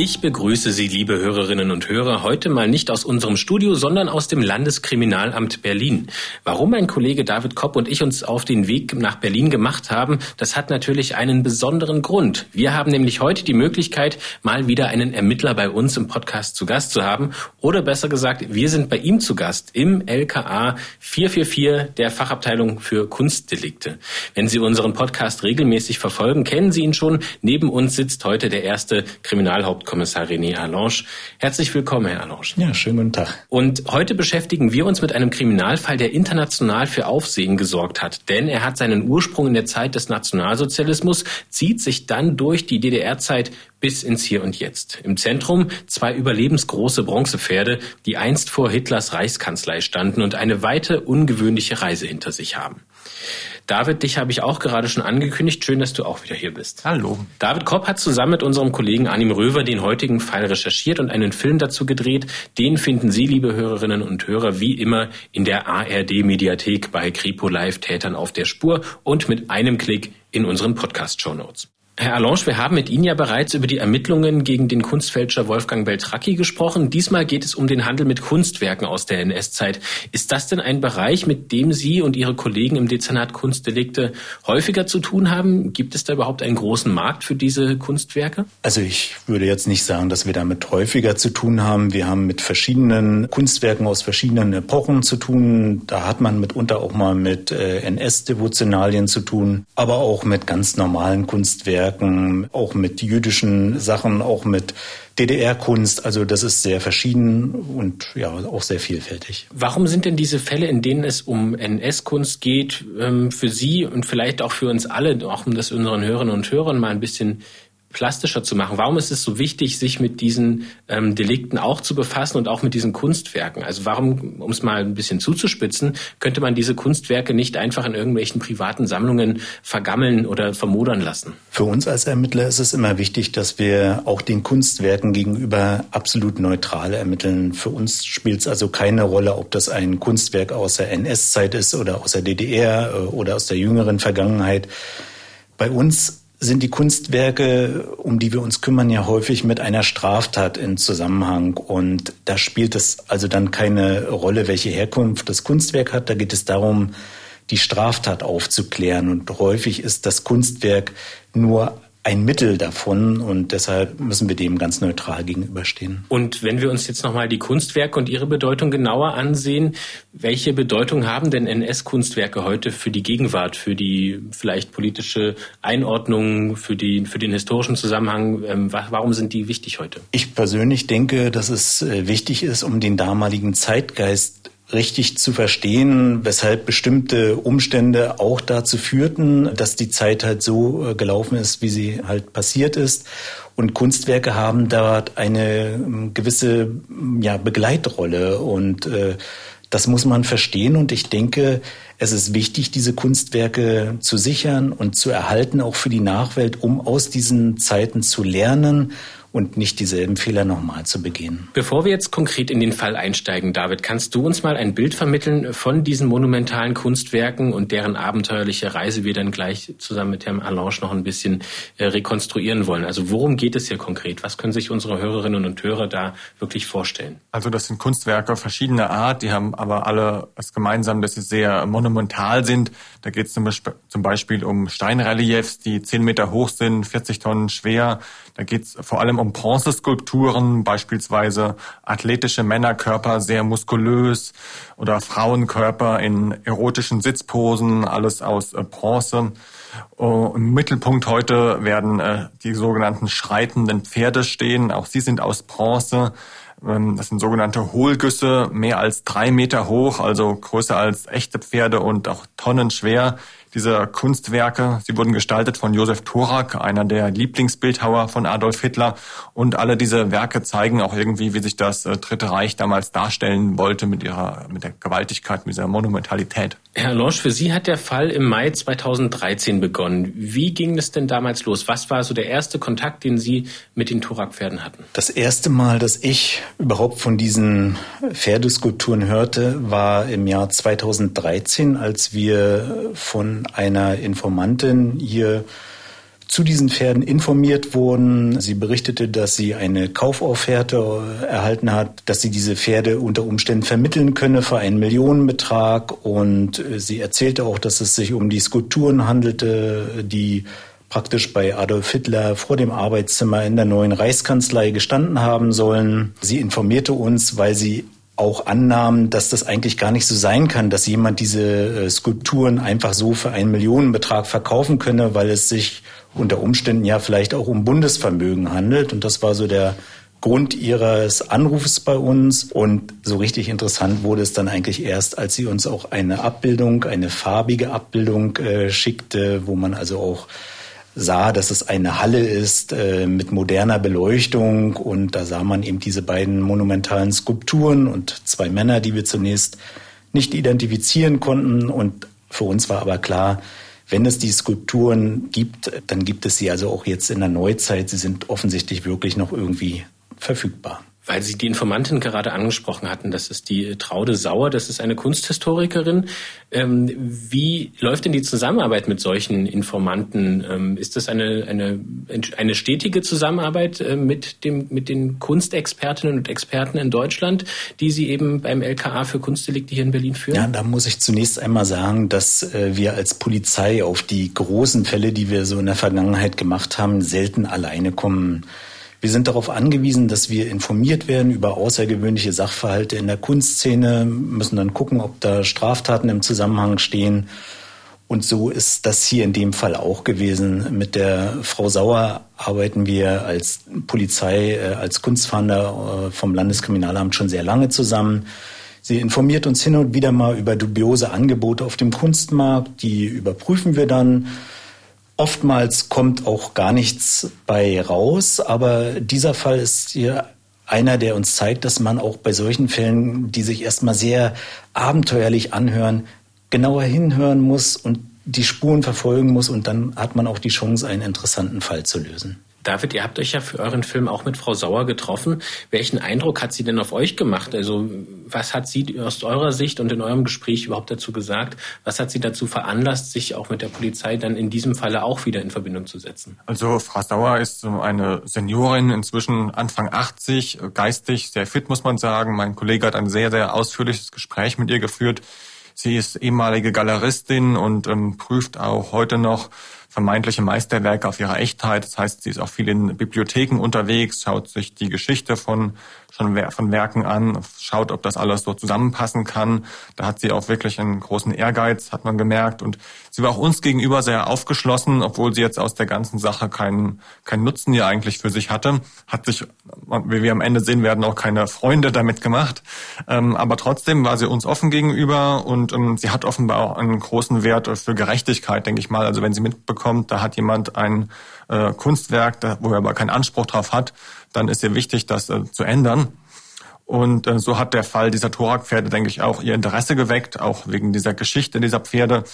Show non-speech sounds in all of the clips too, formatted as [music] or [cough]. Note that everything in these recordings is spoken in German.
Ich begrüße Sie, liebe Hörerinnen und Hörer, heute mal nicht aus unserem Studio, sondern aus dem Landeskriminalamt Berlin. Warum mein Kollege David Kopp und ich uns auf den Weg nach Berlin gemacht haben, das hat natürlich einen besonderen Grund. Wir haben nämlich heute die Möglichkeit, mal wieder einen Ermittler bei uns im Podcast zu Gast zu haben. Oder besser gesagt, wir sind bei ihm zu Gast im LKA 444 der Fachabteilung für Kunstdelikte. Wenn Sie unseren Podcast regelmäßig verfolgen, kennen Sie ihn schon. Neben uns sitzt heute der erste Kriminalhaupt Kommissar René Allange. Herzlich willkommen, Herr Allange. Ja, schönen guten Tag. Und heute beschäftigen wir uns mit einem Kriminalfall, der international für Aufsehen gesorgt hat. Denn er hat seinen Ursprung in der Zeit des Nationalsozialismus, zieht sich dann durch die DDR-Zeit bis ins Hier und Jetzt. Im Zentrum zwei überlebensgroße Bronzepferde, die einst vor Hitlers Reichskanzlei standen und eine weite, ungewöhnliche Reise hinter sich haben. David, dich habe ich auch gerade schon angekündigt. Schön, dass du auch wieder hier bist. Hallo. David Kopp hat zusammen mit unserem Kollegen Anim Röver den heutigen Fall recherchiert und einen Film dazu gedreht. Den finden Sie, liebe Hörerinnen und Hörer, wie immer in der ARD-Mediathek bei Kripo Live Tätern auf der Spur und mit einem Klick in unseren Podcast-Show Notes. Herr Allange, wir haben mit Ihnen ja bereits über die Ermittlungen gegen den Kunstfälscher Wolfgang Beltracchi gesprochen. Diesmal geht es um den Handel mit Kunstwerken aus der NS-Zeit. Ist das denn ein Bereich, mit dem Sie und Ihre Kollegen im Dezernat Kunstdelikte häufiger zu tun haben? Gibt es da überhaupt einen großen Markt für diese Kunstwerke? Also ich würde jetzt nicht sagen, dass wir damit häufiger zu tun haben. Wir haben mit verschiedenen Kunstwerken aus verschiedenen Epochen zu tun. Da hat man mitunter auch mal mit äh, NS-Devotionalien zu tun, aber auch mit ganz normalen Kunstwerken Kunstwerken, auch mit jüdischen Sachen, auch mit DDR-Kunst. Also das ist sehr verschieden und ja, auch sehr vielfältig. Warum sind denn diese Fälle, in denen es um NS-Kunst geht, ähm, für Sie und vielleicht auch für uns alle, auch um das unseren Hörerinnen und Hörern mal ein bisschen plastischer zu machen. Warum ist es so wichtig, sich mit diesen ähm, Delikten auch zu befassen und auch mit diesen Kunstwerken? Also warum, um es mal ein bisschen zuzuspitzen, könnte man diese Kunstwerke nicht einfach in irgendwelchen privaten Sammlungen vergammeln oder vermodern lassen? Für uns als Ermittler ist es immer wichtig, dass wir auch den Kunstwerken gegenüber absolut neutral ermitteln. Für uns spielt es also keine Rolle, ob das ein Kunstwerk aus der NS-Zeit ist oder aus der DDR äh, oder aus der jüngeren Vergangenheit. Bei uns sind die Kunstwerke, um die wir uns kümmern, ja häufig mit einer Straftat in Zusammenhang. Und da spielt es also dann keine Rolle, welche Herkunft das Kunstwerk hat. Da geht es darum, die Straftat aufzuklären. Und häufig ist das Kunstwerk nur ein Mittel davon und deshalb müssen wir dem ganz neutral gegenüberstehen. Und wenn wir uns jetzt nochmal die Kunstwerke und ihre Bedeutung genauer ansehen, welche Bedeutung haben denn NS-Kunstwerke heute für die Gegenwart, für die vielleicht politische Einordnung, für, die, für den historischen Zusammenhang? Ähm, warum sind die wichtig heute? Ich persönlich denke, dass es äh, wichtig ist, um den damaligen Zeitgeist richtig zu verstehen, weshalb bestimmte Umstände auch dazu führten, dass die Zeit halt so äh, gelaufen ist, wie sie halt passiert ist. Und Kunstwerke haben dort eine ähm, gewisse ja, Begleitrolle. Und äh, das muss man verstehen. Und ich denke, es ist wichtig, diese Kunstwerke zu sichern und zu erhalten, auch für die Nachwelt, um aus diesen Zeiten zu lernen und nicht dieselben Fehler nochmal zu begehen. Bevor wir jetzt konkret in den Fall einsteigen, David, kannst du uns mal ein Bild vermitteln von diesen monumentalen Kunstwerken und deren abenteuerliche Reise wir dann gleich zusammen mit Herrn Allange noch ein bisschen äh, rekonstruieren wollen? Also worum geht es hier konkret? Was können sich unsere Hörerinnen und Hörer da wirklich vorstellen? Also das sind Kunstwerke verschiedener Art, die haben aber alle es gemeinsam, dass sie sehr monumental sind. Da geht es zum Beispiel um Steinreliefs, die 10 Meter hoch sind, 40 Tonnen schwer. Da geht es vor allem um Bronzeskulpturen, beispielsweise athletische Männerkörper, sehr muskulös oder Frauenkörper in erotischen Sitzposen, alles aus äh, Bronze. Uh, Im Mittelpunkt heute werden äh, die sogenannten schreitenden Pferde stehen. Auch sie sind aus Bronze. Ähm, das sind sogenannte Hohlgüsse, mehr als drei Meter hoch, also größer als echte Pferde und auch tonnenschwer. Diese Kunstwerke, sie wurden gestaltet von Josef Thorak, einer der Lieblingsbildhauer von Adolf Hitler. Und alle diese Werke zeigen auch irgendwie, wie sich das äh, Dritte Reich damals darstellen wollte mit ihrer, mit der Gewaltigkeit, mit dieser Monumentalität. Herr Losch, für Sie hat der Fall im Mai 2013 begonnen. Wie ging es denn damals los? Was war so der erste Kontakt, den Sie mit den Thorak-Pferden hatten? Das erste Mal, dass ich überhaupt von diesen Pferdeskulpturen hörte, war im Jahr 2013, als wir von einer Informantin hier zu diesen Pferden informiert wurden. Sie berichtete, dass sie eine Kaufofferte erhalten hat, dass sie diese Pferde unter Umständen vermitteln könne für einen Millionenbetrag. Und sie erzählte auch, dass es sich um die Skulpturen handelte, die praktisch bei Adolf Hitler vor dem Arbeitszimmer in der neuen Reichskanzlei gestanden haben sollen. Sie informierte uns, weil sie auch annahmen, dass das eigentlich gar nicht so sein kann, dass jemand diese äh, Skulpturen einfach so für einen Millionenbetrag verkaufen könne, weil es sich unter Umständen ja vielleicht auch um Bundesvermögen handelt. Und das war so der Grund ihres Anrufs bei uns. Und so richtig interessant wurde es dann eigentlich erst, als sie uns auch eine Abbildung, eine farbige Abbildung äh, schickte, wo man also auch sah, dass es eine Halle ist äh, mit moderner Beleuchtung und da sah man eben diese beiden monumentalen Skulpturen und zwei Männer, die wir zunächst nicht identifizieren konnten und für uns war aber klar, wenn es die Skulpturen gibt, dann gibt es sie also auch jetzt in der Neuzeit. Sie sind offensichtlich wirklich noch irgendwie verfügbar. Weil Sie die Informantin gerade angesprochen hatten, das ist die Traude Sauer, das ist eine Kunsthistorikerin. Ähm, wie läuft denn die Zusammenarbeit mit solchen Informanten? Ähm, ist das eine, eine, eine stetige Zusammenarbeit äh, mit, dem, mit den Kunstexpertinnen und Experten in Deutschland, die Sie eben beim LKA für Kunstdelikte hier in Berlin führen? Ja, da muss ich zunächst einmal sagen, dass äh, wir als Polizei auf die großen Fälle, die wir so in der Vergangenheit gemacht haben, selten alleine kommen. Wir sind darauf angewiesen, dass wir informiert werden über außergewöhnliche Sachverhalte in der Kunstszene, müssen dann gucken, ob da Straftaten im Zusammenhang stehen. Und so ist das hier in dem Fall auch gewesen. Mit der Frau Sauer arbeiten wir als Polizei, äh, als Kunstfahnder äh, vom Landeskriminalamt schon sehr lange zusammen. Sie informiert uns hin und wieder mal über dubiose Angebote auf dem Kunstmarkt. Die überprüfen wir dann. Oftmals kommt auch gar nichts bei raus, aber dieser Fall ist hier einer, der uns zeigt, dass man auch bei solchen Fällen, die sich erstmal sehr abenteuerlich anhören, genauer hinhören muss und die Spuren verfolgen muss und dann hat man auch die Chance, einen interessanten Fall zu lösen. David, ihr habt euch ja für euren Film auch mit Frau Sauer getroffen. Welchen Eindruck hat sie denn auf euch gemacht? Also was hat sie aus eurer Sicht und in eurem Gespräch überhaupt dazu gesagt? Was hat sie dazu veranlasst, sich auch mit der Polizei dann in diesem Falle auch wieder in Verbindung zu setzen? Also Frau Sauer ist eine Seniorin, inzwischen Anfang 80, geistig sehr fit, muss man sagen. Mein Kollege hat ein sehr, sehr ausführliches Gespräch mit ihr geführt. Sie ist ehemalige Galeristin und ähm, prüft auch heute noch vermeintliche Meisterwerke auf ihre Echtheit. Das heißt, sie ist auch viel in Bibliotheken unterwegs, schaut sich die Geschichte von schon von Werken an, schaut, ob das alles so zusammenpassen kann. Da hat sie auch wirklich einen großen Ehrgeiz, hat man gemerkt. Und sie war auch uns gegenüber sehr aufgeschlossen, obwohl sie jetzt aus der ganzen Sache keinen, keinen Nutzen hier eigentlich für sich hatte. Hat sich, wie wir am Ende sehen werden, auch keine Freunde damit gemacht. Ähm, aber trotzdem war sie uns offen gegenüber und ähm, sie hat offenbar auch einen großen Wert für Gerechtigkeit, denke ich mal. Also wenn sie mitbekommt, da hat jemand ein äh, Kunstwerk, wo er aber keinen Anspruch drauf hat, dann ist ihr wichtig, das äh, zu ändern. Und äh, so hat der Fall dieser Thorak-Pferde, denke ich, auch ihr Interesse geweckt, auch wegen dieser Geschichte dieser Pferde.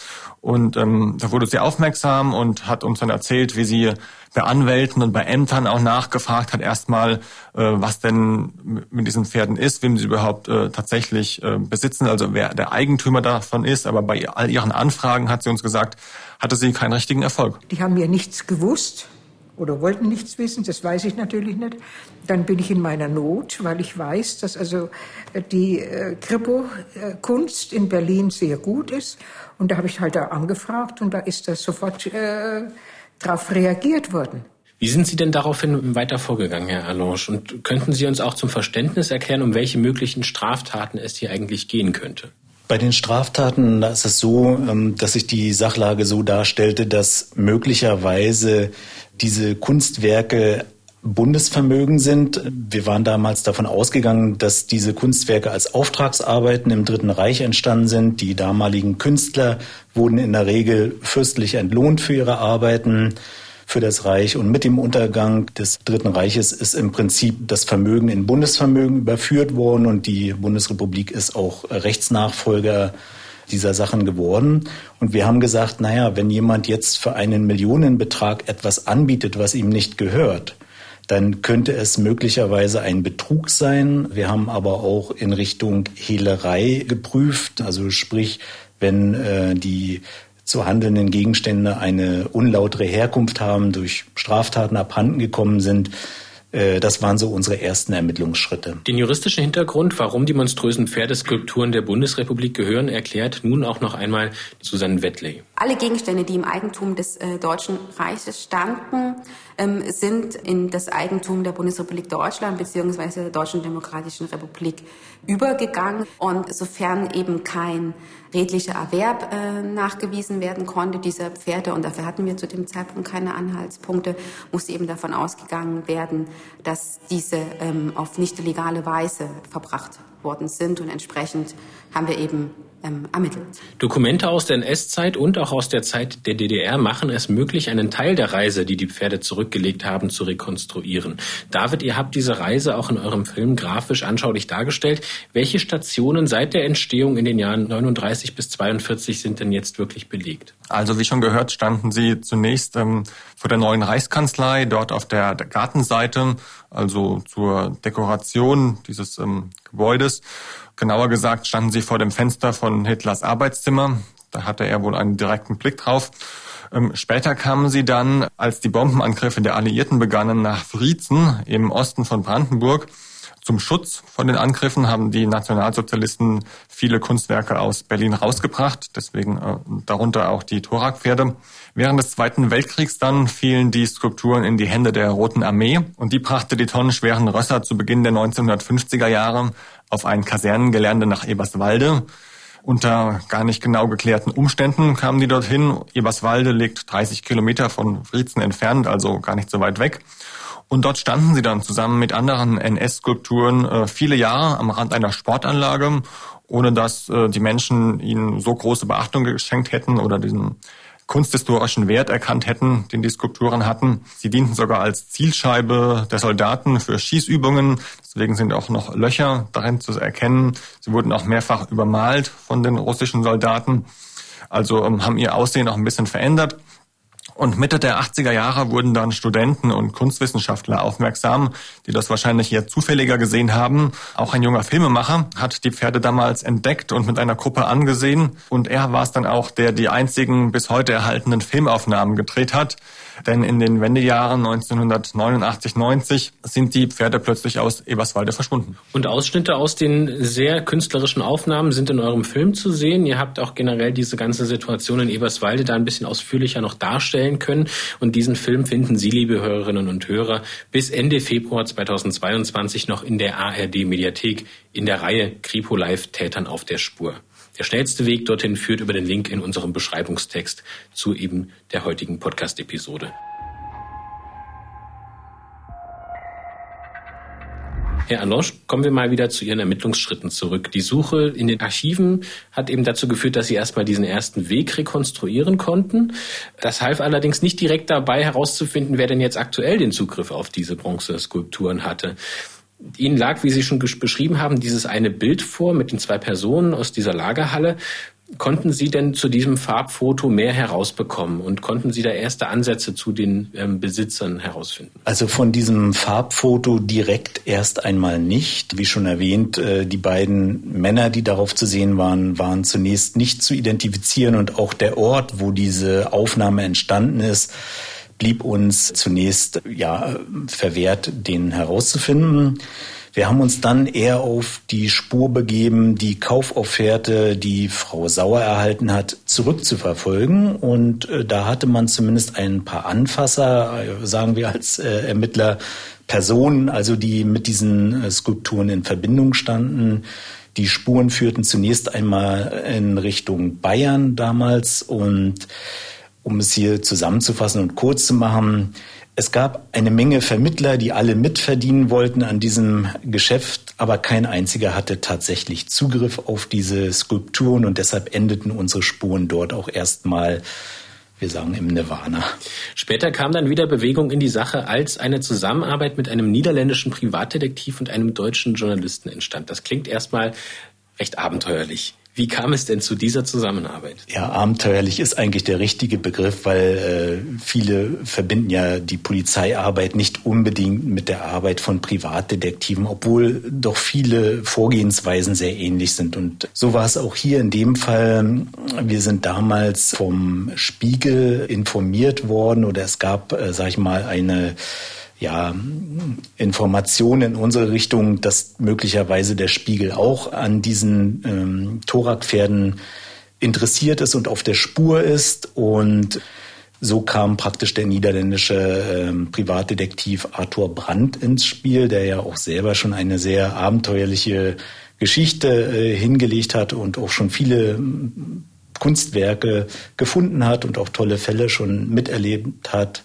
Und ähm, da wurde sie aufmerksam und hat uns dann erzählt, wie sie bei Anwälten und bei Ämtern auch nachgefragt hat, erstmal, äh, was denn mit diesen Pferden ist, wem sie überhaupt äh, tatsächlich äh, besitzen, also wer der Eigentümer davon ist. Aber bei all ihren Anfragen hat sie uns gesagt, hatte sie keinen richtigen Erfolg. Die haben mir nichts gewusst oder wollten nichts wissen, das weiß ich natürlich nicht. Dann bin ich in meiner Not, weil ich weiß, dass also äh, die äh, Kripo-Kunst in Berlin sehr gut ist. Und da habe ich halt da angefragt und da ist das sofort äh, darauf reagiert worden. Wie sind Sie denn daraufhin weiter vorgegangen, Herr Allange? Und könnten Sie uns auch zum Verständnis erklären, um welche möglichen Straftaten es hier eigentlich gehen könnte? Bei den Straftaten, da ist es so, ähm, dass sich die Sachlage so darstellte, dass möglicherweise diese Kunstwerke Bundesvermögen sind. Wir waren damals davon ausgegangen, dass diese Kunstwerke als Auftragsarbeiten im Dritten Reich entstanden sind. Die damaligen Künstler wurden in der Regel fürstlich entlohnt für ihre Arbeiten für das Reich. Und mit dem Untergang des Dritten Reiches ist im Prinzip das Vermögen in Bundesvermögen überführt worden und die Bundesrepublik ist auch Rechtsnachfolger dieser Sachen geworden. Und wir haben gesagt, naja, wenn jemand jetzt für einen Millionenbetrag etwas anbietet, was ihm nicht gehört, dann könnte es möglicherweise ein Betrug sein. Wir haben aber auch in Richtung Hehlerei geprüft, also sprich, wenn äh, die zu handelnden Gegenstände eine unlautere Herkunft haben, durch Straftaten abhanden gekommen sind, das waren so unsere ersten Ermittlungsschritte. Den juristischen Hintergrund, warum die monströsen Pferdeskulpturen der Bundesrepublik gehören, erklärt nun auch noch einmal Susanne Wettley. Alle Gegenstände, die im Eigentum des äh, Deutschen Reiches standen, ähm, sind in das Eigentum der Bundesrepublik Deutschland bzw. der Deutschen Demokratischen Republik übergegangen. Und sofern eben kein redlicher Erwerb äh, nachgewiesen werden konnte. Dieser Pferde, und dafür hatten wir zu dem Zeitpunkt keine Anhaltspunkte, musste eben davon ausgegangen werden, dass diese ähm, auf nicht legale Weise verbracht worden sind und entsprechend haben wir eben ähm, ermittelt. Dokumente aus der NS-Zeit und auch aus der Zeit der DDR machen es möglich, einen Teil der Reise, die die Pferde zurückgelegt haben, zu rekonstruieren. David, ihr habt diese Reise auch in eurem Film grafisch anschaulich dargestellt. Welche Stationen seit der Entstehung in den Jahren 39 bis 42 sind denn jetzt wirklich belegt? Also wie schon gehört, standen sie zunächst ähm, vor der neuen Reichskanzlei, dort auf der Gartenseite, also zur Dekoration dieses ähm, Gebäudes. Genauer gesagt standen sie vor dem Fenster von Hitlers Arbeitszimmer. Da hatte er wohl einen direkten Blick drauf. Ähm, später kamen sie dann, als die Bombenangriffe der Alliierten begannen, nach Friezen im Osten von Brandenburg. Zum Schutz von den Angriffen haben die Nationalsozialisten viele Kunstwerke aus Berlin rausgebracht, deswegen äh, darunter auch die Thorakpferde. Während des Zweiten Weltkriegs dann fielen die Skulpturen in die Hände der Roten Armee und die brachte die tonnenschweren Rösser zu Beginn der 1950er Jahre auf ein Kasernengelände nach Eberswalde. Unter gar nicht genau geklärten Umständen kamen die dorthin. Eberswalde liegt 30 Kilometer von Friezen entfernt, also gar nicht so weit weg. Und dort standen sie dann zusammen mit anderen NS-Skulpturen äh, viele Jahre am Rand einer Sportanlage, ohne dass äh, die Menschen ihnen so große Beachtung geschenkt hätten oder diesen kunsthistorischen Wert erkannt hätten, den die Skulpturen hatten. Sie dienten sogar als Zielscheibe der Soldaten für Schießübungen. Deswegen sind auch noch Löcher darin zu erkennen. Sie wurden auch mehrfach übermalt von den russischen Soldaten. Also ähm, haben ihr Aussehen auch ein bisschen verändert. Und Mitte der 80er Jahre wurden dann Studenten und Kunstwissenschaftler aufmerksam, die das wahrscheinlich eher zufälliger gesehen haben. Auch ein junger Filmemacher hat die Pferde damals entdeckt und mit einer Gruppe angesehen. Und er war es dann auch, der die einzigen bis heute erhaltenen Filmaufnahmen gedreht hat. Denn in den Wendejahren 1989, 90 sind die Pferde plötzlich aus Eberswalde verschwunden. Und Ausschnitte aus den sehr künstlerischen Aufnahmen sind in eurem Film zu sehen. Ihr habt auch generell diese ganze Situation in Eberswalde da ein bisschen ausführlicher noch darstellen können. Und diesen Film finden Sie, liebe Hörerinnen und Hörer, bis Ende Februar 2022 noch in der ARD-Mediathek in der Reihe Kripo Live Tätern auf der Spur. Der schnellste Weg dorthin führt über den Link in unserem Beschreibungstext zu eben der heutigen Podcast-Episode. Herr Anlosch, kommen wir mal wieder zu Ihren Ermittlungsschritten zurück. Die Suche in den Archiven hat eben dazu geführt, dass Sie erstmal diesen ersten Weg rekonstruieren konnten. Das half allerdings nicht direkt dabei herauszufinden, wer denn jetzt aktuell den Zugriff auf diese Bronzeskulpturen hatte. Ihnen lag, wie Sie schon beschrieben haben, dieses eine Bild vor mit den zwei Personen aus dieser Lagerhalle. Konnten Sie denn zu diesem Farbfoto mehr herausbekommen und konnten Sie da erste Ansätze zu den ähm, Besitzern herausfinden? Also von diesem Farbfoto direkt erst einmal nicht. Wie schon erwähnt, äh, die beiden Männer, die darauf zu sehen waren, waren zunächst nicht zu identifizieren und auch der Ort, wo diese Aufnahme entstanden ist, blieb uns zunächst ja verwehrt, den herauszufinden. Wir haben uns dann eher auf die Spur begeben, die Kaufofferte, die Frau Sauer erhalten hat, zurückzuverfolgen. Und äh, da hatte man zumindest ein paar Anfasser, äh, sagen wir als äh, Ermittler, Personen, also die mit diesen äh, Skulpturen in Verbindung standen. Die Spuren führten zunächst einmal in Richtung Bayern damals und um es hier zusammenzufassen und kurz zu machen, Es gab eine Menge Vermittler, die alle mitverdienen wollten an diesem Geschäft, aber kein einziger hatte tatsächlich Zugriff auf diese Skulpturen und deshalb endeten unsere Spuren dort auch erstmal wir sagen im Nirvana. Später kam dann wieder Bewegung in die Sache, als eine Zusammenarbeit mit einem niederländischen Privatdetektiv und einem deutschen Journalisten entstand. Das klingt erstmal recht abenteuerlich. Wie kam es denn zu dieser Zusammenarbeit? Ja, abenteuerlich ist eigentlich der richtige Begriff, weil äh, viele verbinden ja die Polizeiarbeit nicht unbedingt mit der Arbeit von Privatdetektiven, obwohl doch viele Vorgehensweisen sehr ähnlich sind. Und so war es auch hier in dem Fall. Wir sind damals vom Spiegel informiert worden oder es gab, äh, sag ich mal, eine ja, Informationen in unsere Richtung, dass möglicherweise der Spiegel auch an diesen ähm, Thorakpferden interessiert ist und auf der Spur ist. Und so kam praktisch der niederländische ähm, Privatdetektiv Arthur Brandt ins Spiel, der ja auch selber schon eine sehr abenteuerliche Geschichte äh, hingelegt hat und auch schon viele ähm, Kunstwerke gefunden hat und auch tolle Fälle schon miterlebt hat.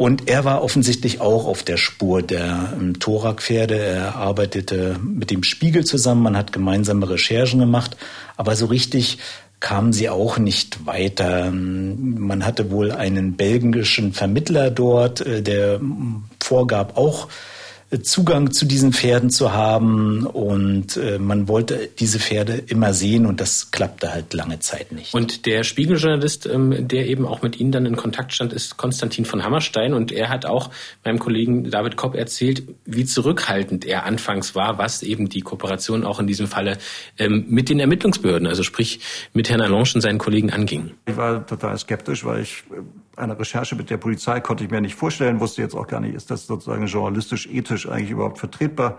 Und er war offensichtlich auch auf der Spur der ähm, Thorak-Pferde. Er arbeitete mit dem Spiegel zusammen, man hat gemeinsame Recherchen gemacht, aber so richtig kamen sie auch nicht weiter. Ähm, man hatte wohl einen belgischen Vermittler dort, äh, der vorgab auch Zugang zu diesen Pferden zu haben und äh, man wollte diese Pferde immer sehen und das klappte halt lange Zeit nicht. Und der Spiegeljournalist, ähm, der eben auch mit Ihnen dann in Kontakt stand, ist Konstantin von Hammerstein und er hat auch meinem Kollegen David Kopp erzählt, wie zurückhaltend er anfangs war, was eben die Kooperation auch in diesem Falle ähm, mit den Ermittlungsbehörden, also sprich mit Herrn Allange und seinen Kollegen anging. Ich war total skeptisch, weil ich äh, eine Recherche mit der Polizei konnte ich mir nicht vorstellen, wusste jetzt auch gar nicht, ist das sozusagen journalistisch, ethisch eigentlich überhaupt vertretbar.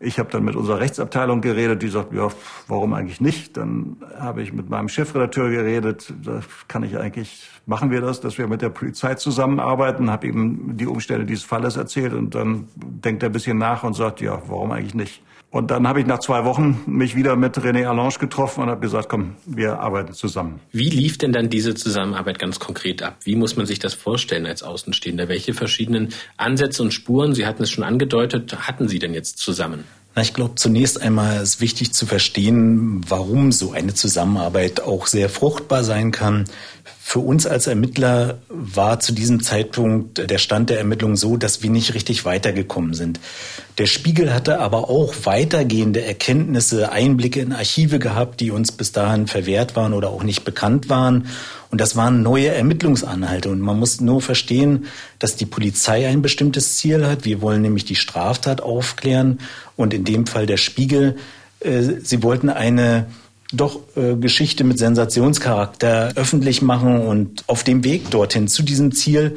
Ich habe dann mit unserer Rechtsabteilung geredet, die sagt, ja, warum eigentlich nicht? Dann habe ich mit meinem Chefredakteur geredet, da kann ich eigentlich, machen wir das, dass wir mit der Polizei zusammenarbeiten, habe ihm die Umstände dieses Falles erzählt und dann denkt er ein bisschen nach und sagt, ja, warum eigentlich nicht? Und dann habe ich nach zwei Wochen mich wieder mit René Allange getroffen und habe gesagt, komm, wir arbeiten zusammen. Wie lief denn dann diese Zusammenarbeit ganz konkret ab? Wie muss man sich das vorstellen als Außenstehender? Welche verschiedenen Ansätze und Spuren, Sie hatten es schon angedeutet, hatten Sie denn jetzt zusammen? Na, ich glaube, zunächst einmal ist wichtig zu verstehen, warum so eine Zusammenarbeit auch sehr fruchtbar sein kann. Für uns als Ermittler war zu diesem Zeitpunkt der Stand der Ermittlungen so, dass wir nicht richtig weitergekommen sind. Der Spiegel hatte aber auch weitergehende Erkenntnisse, Einblicke in Archive gehabt, die uns bis dahin verwehrt waren oder auch nicht bekannt waren. Und das waren neue Ermittlungsanhalte. Und man muss nur verstehen, dass die Polizei ein bestimmtes Ziel hat. Wir wollen nämlich die Straftat aufklären. Und in dem Fall der Spiegel, äh, sie wollten eine doch äh, Geschichte mit Sensationscharakter öffentlich machen und auf dem Weg dorthin zu diesem Ziel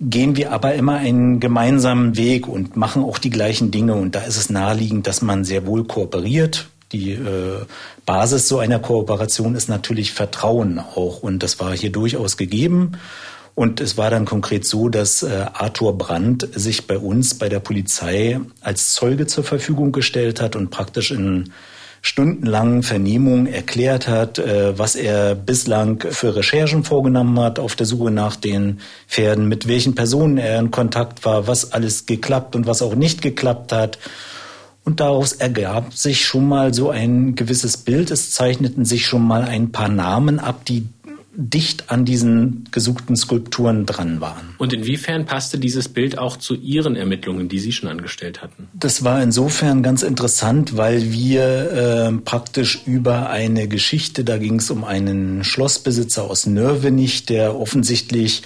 gehen wir aber immer einen gemeinsamen Weg und machen auch die gleichen Dinge und da ist es naheliegend, dass man sehr wohl kooperiert. Die äh, Basis so einer Kooperation ist natürlich Vertrauen auch und das war hier durchaus gegeben. Und es war dann konkret so, dass äh, Arthur Brandt sich bei uns, bei der Polizei, als Zeuge zur Verfügung gestellt hat und praktisch in stundenlangen Vernehmungen erklärt hat, äh, was er bislang für Recherchen vorgenommen hat auf der Suche nach den Pferden, mit welchen Personen er in Kontakt war, was alles geklappt und was auch nicht geklappt hat. Und daraus ergab sich schon mal so ein gewisses Bild. Es zeichneten sich schon mal ein paar Namen ab, die dicht an diesen gesuchten Skulpturen dran waren. Und inwiefern passte dieses Bild auch zu Ihren Ermittlungen, die Sie schon angestellt hatten? Das war insofern ganz interessant, weil wir äh, praktisch über eine Geschichte, da ging es um einen Schlossbesitzer aus Nörvenich, der offensichtlich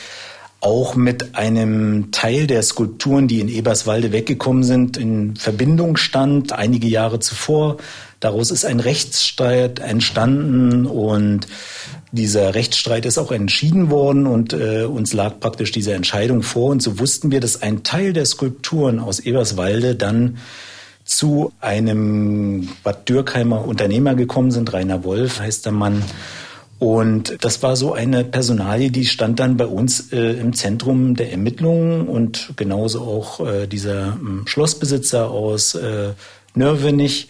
auch mit einem Teil der Skulpturen, die in Eberswalde weggekommen sind, in Verbindung stand, einige Jahre zuvor. Daraus ist ein Rechtsstreit entstanden und dieser Rechtsstreit ist auch entschieden worden und äh, uns lag praktisch diese Entscheidung vor. Und so wussten wir, dass ein Teil der Skulpturen aus Eberswalde dann zu einem Bad Dürkheimer Unternehmer gekommen sind. Rainer Wolf heißt der Mann. Und das war so eine Personalie, die stand dann bei uns äh, im Zentrum der Ermittlungen und genauso auch äh, dieser äh, Schlossbesitzer aus äh, Nörvenich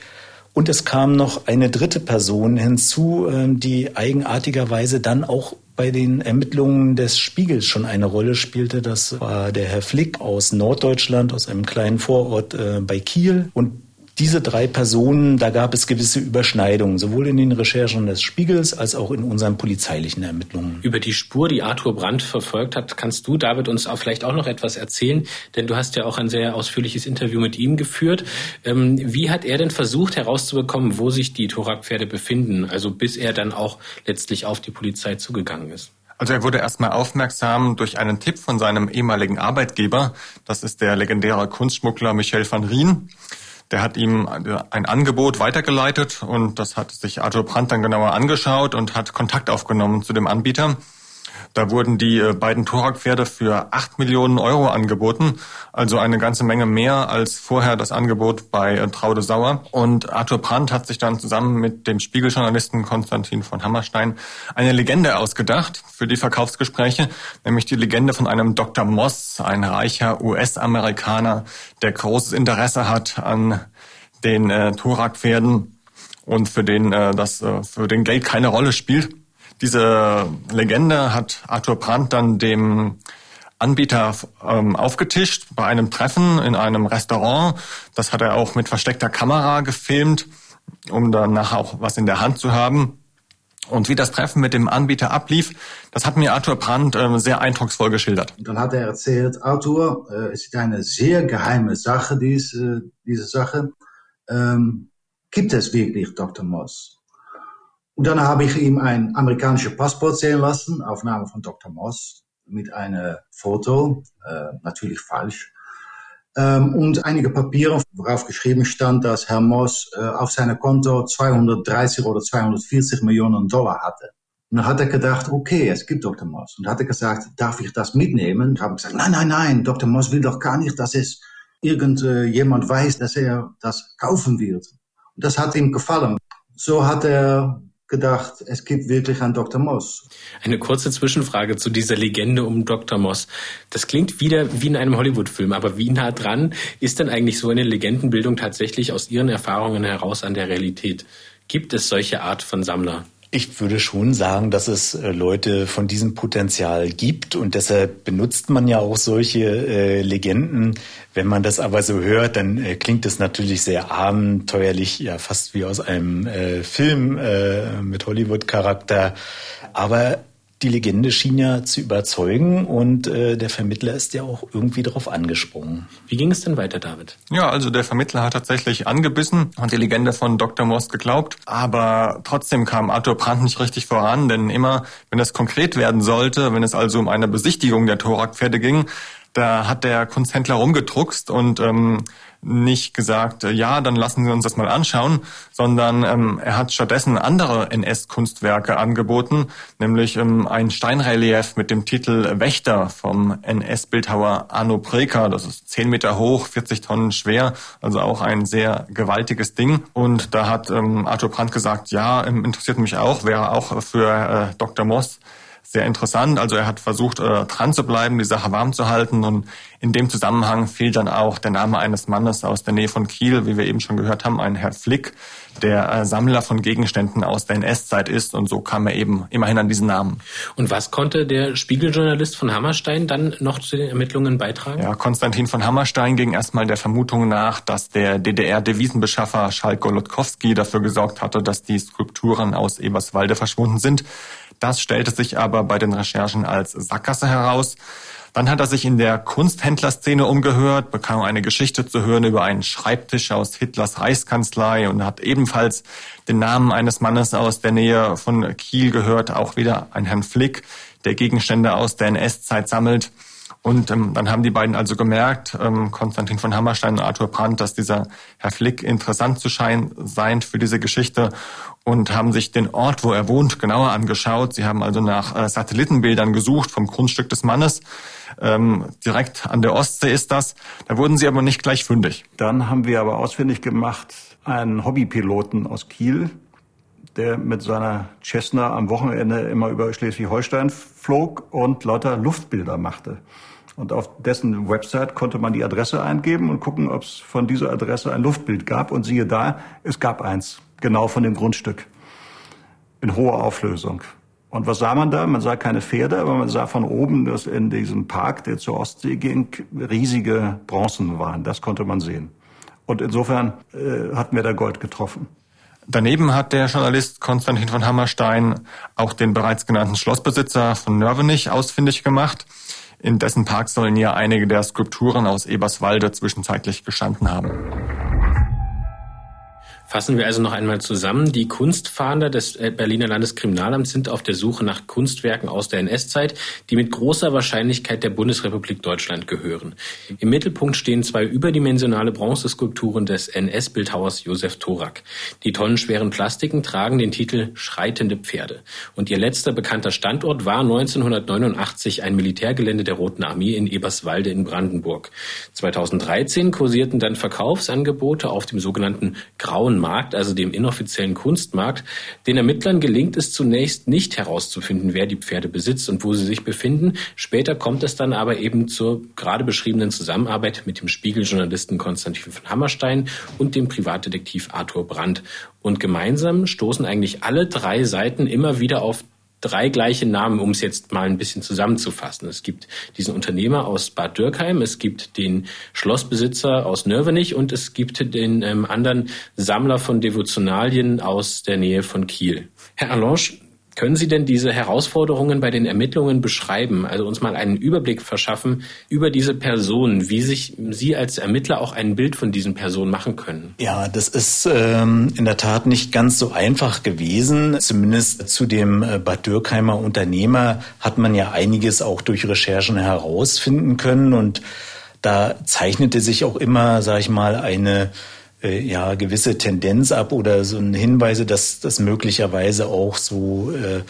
und es kam noch eine dritte Person hinzu, ähm, die eigenartigerweise dann auch bei den Ermittlungen des Spiegels schon eine Rolle spielte. Das war der Herr Flick aus Norddeutschland, aus einem kleinen Vorort äh, bei Kiel. Und diese drei Personen, da gab es gewisse Überschneidungen, sowohl in den Recherchen des Spiegels als auch in unseren polizeilichen Ermittlungen. Über die Spur, die Arthur Brandt verfolgt hat, kannst du, David, uns auch vielleicht auch noch etwas erzählen, denn du hast ja auch ein sehr ausführliches Interview mit ihm geführt. Ähm, wie hat er denn versucht herauszubekommen, wo sich die Thorak-Pferde befinden, also bis er dann auch letztlich auf die Polizei zugegangen ist? Also er wurde erstmal aufmerksam durch einen Tipp von seinem ehemaligen Arbeitgeber. Das ist der legendäre Kunstschmuggler Michel van Rien. Der hat ihm ein Angebot weitergeleitet und das hat sich Arthur Brandt dann genauer angeschaut und hat Kontakt aufgenommen zu dem Anbieter. Da wurden die äh, beiden Thorak-Pferde für acht Millionen Euro angeboten, also eine ganze Menge mehr als vorher das Angebot bei äh, Traude Sauer. Und Arthur Brandt hat sich dann zusammen mit dem Spiegeljournalisten Konstantin von Hammerstein eine Legende ausgedacht für die Verkaufsgespräche, nämlich die Legende von einem Dr. Moss, ein reicher US-Amerikaner, der großes Interesse hat an den äh, Thorak-Pferden und für den äh, das äh, für den Geld keine Rolle spielt. Diese Legende hat Arthur Brandt dann dem Anbieter ähm, aufgetischt bei einem Treffen in einem Restaurant. Das hat er auch mit versteckter Kamera gefilmt, um dann nachher auch was in der Hand zu haben. Und wie das Treffen mit dem Anbieter ablief, das hat mir Arthur Brandt äh, sehr eindrucksvoll geschildert. Dann hat er erzählt, Arthur, äh, es ist eine sehr geheime Sache, diese, diese Sache. Ähm, gibt es wirklich Dr. Moss? Und dann habe ich ihm ein amerikanisches Passport sehen lassen, Aufnahme von Dr. Moss, mit einem Foto, äh, natürlich falsch. Ähm, und einige Papiere, worauf geschrieben stand, dass Herr Moss äh, auf seinem Konto 230 oder 240 Millionen Dollar hatte. Und dann hat er gedacht, okay, es gibt Dr. Moss. Und hat er gesagt, darf ich das mitnehmen? Und habe gesagt, nein, nein, nein, Dr. Moss will doch gar nicht, dass es irgendjemand weiß, dass er das kaufen wird. Und das hat ihm gefallen. So hat er gedacht, es gibt wirklich einen Dr. Moss. Eine kurze Zwischenfrage zu dieser Legende um Dr. Moss. Das klingt wieder wie in einem Hollywood-Film, aber wie nah dran ist denn eigentlich so eine Legendenbildung tatsächlich aus Ihren Erfahrungen heraus an der Realität? Gibt es solche Art von Sammler? Ich würde schon sagen, dass es äh, Leute von diesem Potenzial gibt und deshalb benutzt man ja auch solche äh, Legenden. Wenn man das aber so hört, dann äh, klingt es natürlich sehr abenteuerlich, ja fast wie aus einem äh, Film äh, mit Hollywood-Charakter. Aber die Legende schien ja zu überzeugen und äh, der Vermittler ist ja auch irgendwie darauf angesprungen. Wie ging es denn weiter, David? Ja, also der Vermittler hat tatsächlich angebissen und die Legende von Dr. Moss geglaubt, aber trotzdem kam Arthur Brandt nicht richtig voran, denn immer, wenn es konkret werden sollte, wenn es also um eine Besichtigung der Thorak-Pferde ging, da hat der Kunsthändler rumgedruckst und ähm, nicht gesagt, äh, ja, dann lassen Sie uns das mal anschauen, sondern ähm, er hat stattdessen andere NS-Kunstwerke angeboten, nämlich ähm, ein Steinrelief mit dem Titel Wächter vom NS-Bildhauer Arno Preker. Das ist zehn Meter hoch, 40 Tonnen schwer, also auch ein sehr gewaltiges Ding. Und da hat ähm, Arthur Brandt gesagt, ja, ähm, interessiert mich auch, wäre auch für äh, Dr. Moss sehr interessant. Also er hat versucht, äh, dran zu bleiben, die Sache warm zu halten. Und in dem Zusammenhang fiel dann auch der Name eines Mannes aus der Nähe von Kiel, wie wir eben schon gehört haben, ein Herr Flick, der äh, Sammler von Gegenständen aus der NS-Zeit ist. Und so kam er eben immerhin an diesen Namen. Und was konnte der Spiegeljournalist von Hammerstein dann noch zu den Ermittlungen beitragen? Ja, Konstantin von Hammerstein ging erstmal der Vermutung nach, dass der DDR-Devisenbeschaffer Schalk Golodkowski dafür gesorgt hatte, dass die Skulpturen aus Eberswalde verschwunden sind. Das stellte sich aber bei den Recherchen als Sackgasse heraus. Dann hat er sich in der Kunsthändlerszene umgehört, bekam eine Geschichte zu hören über einen Schreibtisch aus Hitlers Reichskanzlei und hat ebenfalls den Namen eines Mannes aus der Nähe von Kiel gehört, auch wieder ein Herrn Flick, der Gegenstände aus der NS-Zeit sammelt. Und ähm, dann haben die beiden also gemerkt, ähm, Konstantin von Hammerstein und Arthur Brandt, dass dieser Herr Flick interessant zu scheinen, sein für diese Geschichte und haben sich den Ort, wo er wohnt, genauer angeschaut. Sie haben also nach äh, Satellitenbildern gesucht vom Grundstück des Mannes. Ähm, direkt an der Ostsee ist das. Da wurden sie aber nicht gleich fündig. Dann haben wir aber ausfindig gemacht einen Hobbypiloten aus Kiel, der mit seiner Cessna am Wochenende immer über Schleswig-Holstein flog und lauter Luftbilder machte. Und auf dessen Website konnte man die Adresse eingeben und gucken, ob es von dieser Adresse ein Luftbild gab. Und siehe da, es gab eins, genau von dem Grundstück, in hoher Auflösung. Und was sah man da? Man sah keine Pferde, aber man sah von oben, dass in diesem Park, der zur Ostsee ging, riesige Bronzen waren. Das konnte man sehen. Und insofern äh, hatten wir da Gold getroffen. Daneben hat der Journalist Konstantin von Hammerstein auch den bereits genannten Schlossbesitzer von Nörvenich ausfindig gemacht. In dessen Park sollen ja einige der Skulpturen aus Eberswalde zwischenzeitlich gestanden haben. Fassen wir also noch einmal zusammen. Die Kunstfahnder des äh, Berliner Landeskriminalamts sind auf der Suche nach Kunstwerken aus der NS-Zeit, die mit großer Wahrscheinlichkeit der Bundesrepublik Deutschland gehören. Im Mittelpunkt stehen zwei überdimensionale Bronzeskulpturen des NS-Bildhauers Josef Thorak. Die tonnenschweren Plastiken tragen den Titel Schreitende Pferde. Und ihr letzter bekannter Standort war 1989 ein Militärgelände der Roten Armee in Eberswalde in Brandenburg. 2013 kursierten dann Verkaufsangebote auf dem sogenannten Grauen Markt, also dem inoffiziellen Kunstmarkt. Den Ermittlern gelingt es zunächst nicht herauszufinden, wer die Pferde besitzt und wo sie sich befinden. Später kommt es dann aber eben zur gerade beschriebenen Zusammenarbeit mit dem Spiegeljournalisten Konstantin von Hammerstein und dem Privatdetektiv Arthur Brandt. Und gemeinsam stoßen eigentlich alle drei Seiten immer wieder auf drei gleiche Namen, um es jetzt mal ein bisschen zusammenzufassen. Es gibt diesen Unternehmer aus Bad Dürkheim, es gibt den Schlossbesitzer aus Nörvenich und es gibt den ähm, anderen Sammler von Devotionalien aus der Nähe von Kiel. Herr Allange, können Sie denn diese Herausforderungen bei den Ermittlungen beschreiben, also uns mal einen Überblick verschaffen über diese Personen, wie sich Sie als Ermittler auch ein Bild von diesen Personen machen können? Ja, das ist ähm, in der Tat nicht ganz so einfach gewesen. Zumindest zu dem äh, Bad Dürkheimer Unternehmer hat man ja einiges auch durch Recherchen herausfinden können und da zeichnete sich auch immer, sage ich mal, eine äh, ja gewisse Tendenz ab oder so ein Hinweise, dass das möglicherweise auch so äh,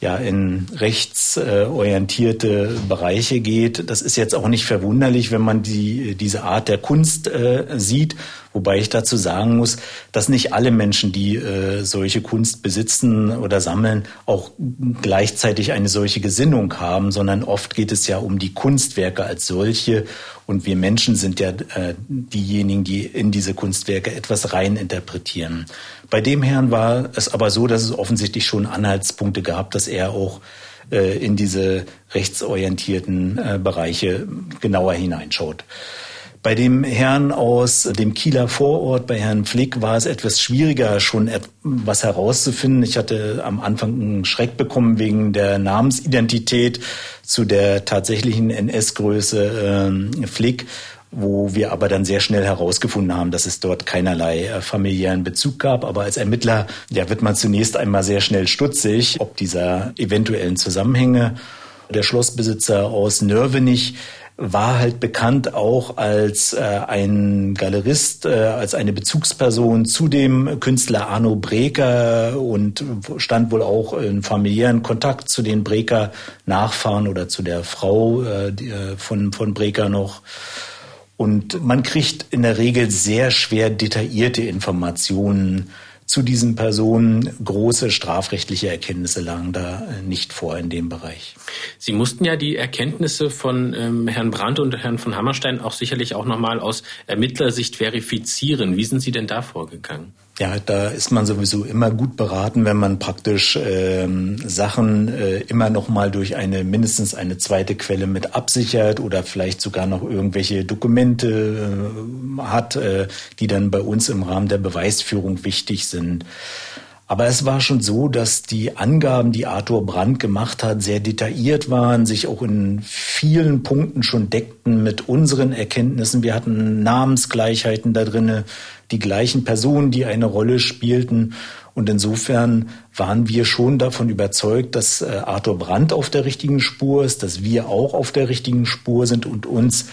ja in rechtsorientierte Bereiche geht. Das ist jetzt auch nicht verwunderlich, wenn man die diese Art der Kunst äh, sieht Wobei ich dazu sagen muss, dass nicht alle Menschen, die äh, solche Kunst besitzen oder sammeln, auch gleichzeitig eine solche Gesinnung haben, sondern oft geht es ja um die Kunstwerke als solche. Und wir Menschen sind ja äh, diejenigen, die in diese Kunstwerke etwas rein interpretieren. Bei dem Herrn war es aber so, dass es offensichtlich schon Anhaltspunkte gab, dass er auch äh, in diese rechtsorientierten äh, Bereiche genauer hineinschaut. Bei dem Herrn aus dem Kieler Vorort, bei Herrn Flick, war es etwas schwieriger, schon was herauszufinden. Ich hatte am Anfang einen Schreck bekommen wegen der Namensidentität zu der tatsächlichen NS-Größe äh, Flick wo wir aber dann sehr schnell herausgefunden haben, dass es dort keinerlei äh, familiären Bezug gab. Aber als Ermittler ja, wird man zunächst einmal sehr schnell stutzig, ob dieser eventuellen Zusammenhänge. Der Schlossbesitzer aus Nörvenich war halt bekannt auch als äh, ein Galerist, äh, als eine Bezugsperson zu dem Künstler Arno Breker und stand wohl auch in familiären Kontakt zu den Breker Nachfahren oder zu der Frau äh, äh, von, von Breker noch. Und man kriegt in der Regel sehr schwer detaillierte Informationen zu diesen Personen. Große strafrechtliche Erkenntnisse lagen da äh, nicht vor in dem Bereich. Sie mussten ja die Erkenntnisse von ähm, Herrn Brandt und Herrn von Hammerstein auch sicherlich auch nochmal aus Ermittlersicht verifizieren. Wie sind Sie denn da vorgegangen? Ja, da ist man sowieso immer gut beraten, wenn man praktisch ähm, Sachen äh, immer noch mal durch eine mindestens eine zweite Quelle mit absichert oder vielleicht sogar noch irgendwelche Dokumente äh, hat, äh, die dann bei uns im Rahmen der Beweisführung wichtig sind. Aber es war schon so, dass die Angaben, die Arthur Brandt gemacht hat, sehr detailliert waren, sich auch in vielen Punkten schon deckten mit unseren Erkenntnissen. Wir hatten Namensgleichheiten da drinne, die gleichen Personen, die eine Rolle spielten. Und insofern waren wir schon davon überzeugt, dass äh, Arthur Brandt auf der richtigen Spur ist, dass wir auch auf der richtigen Spur sind und uns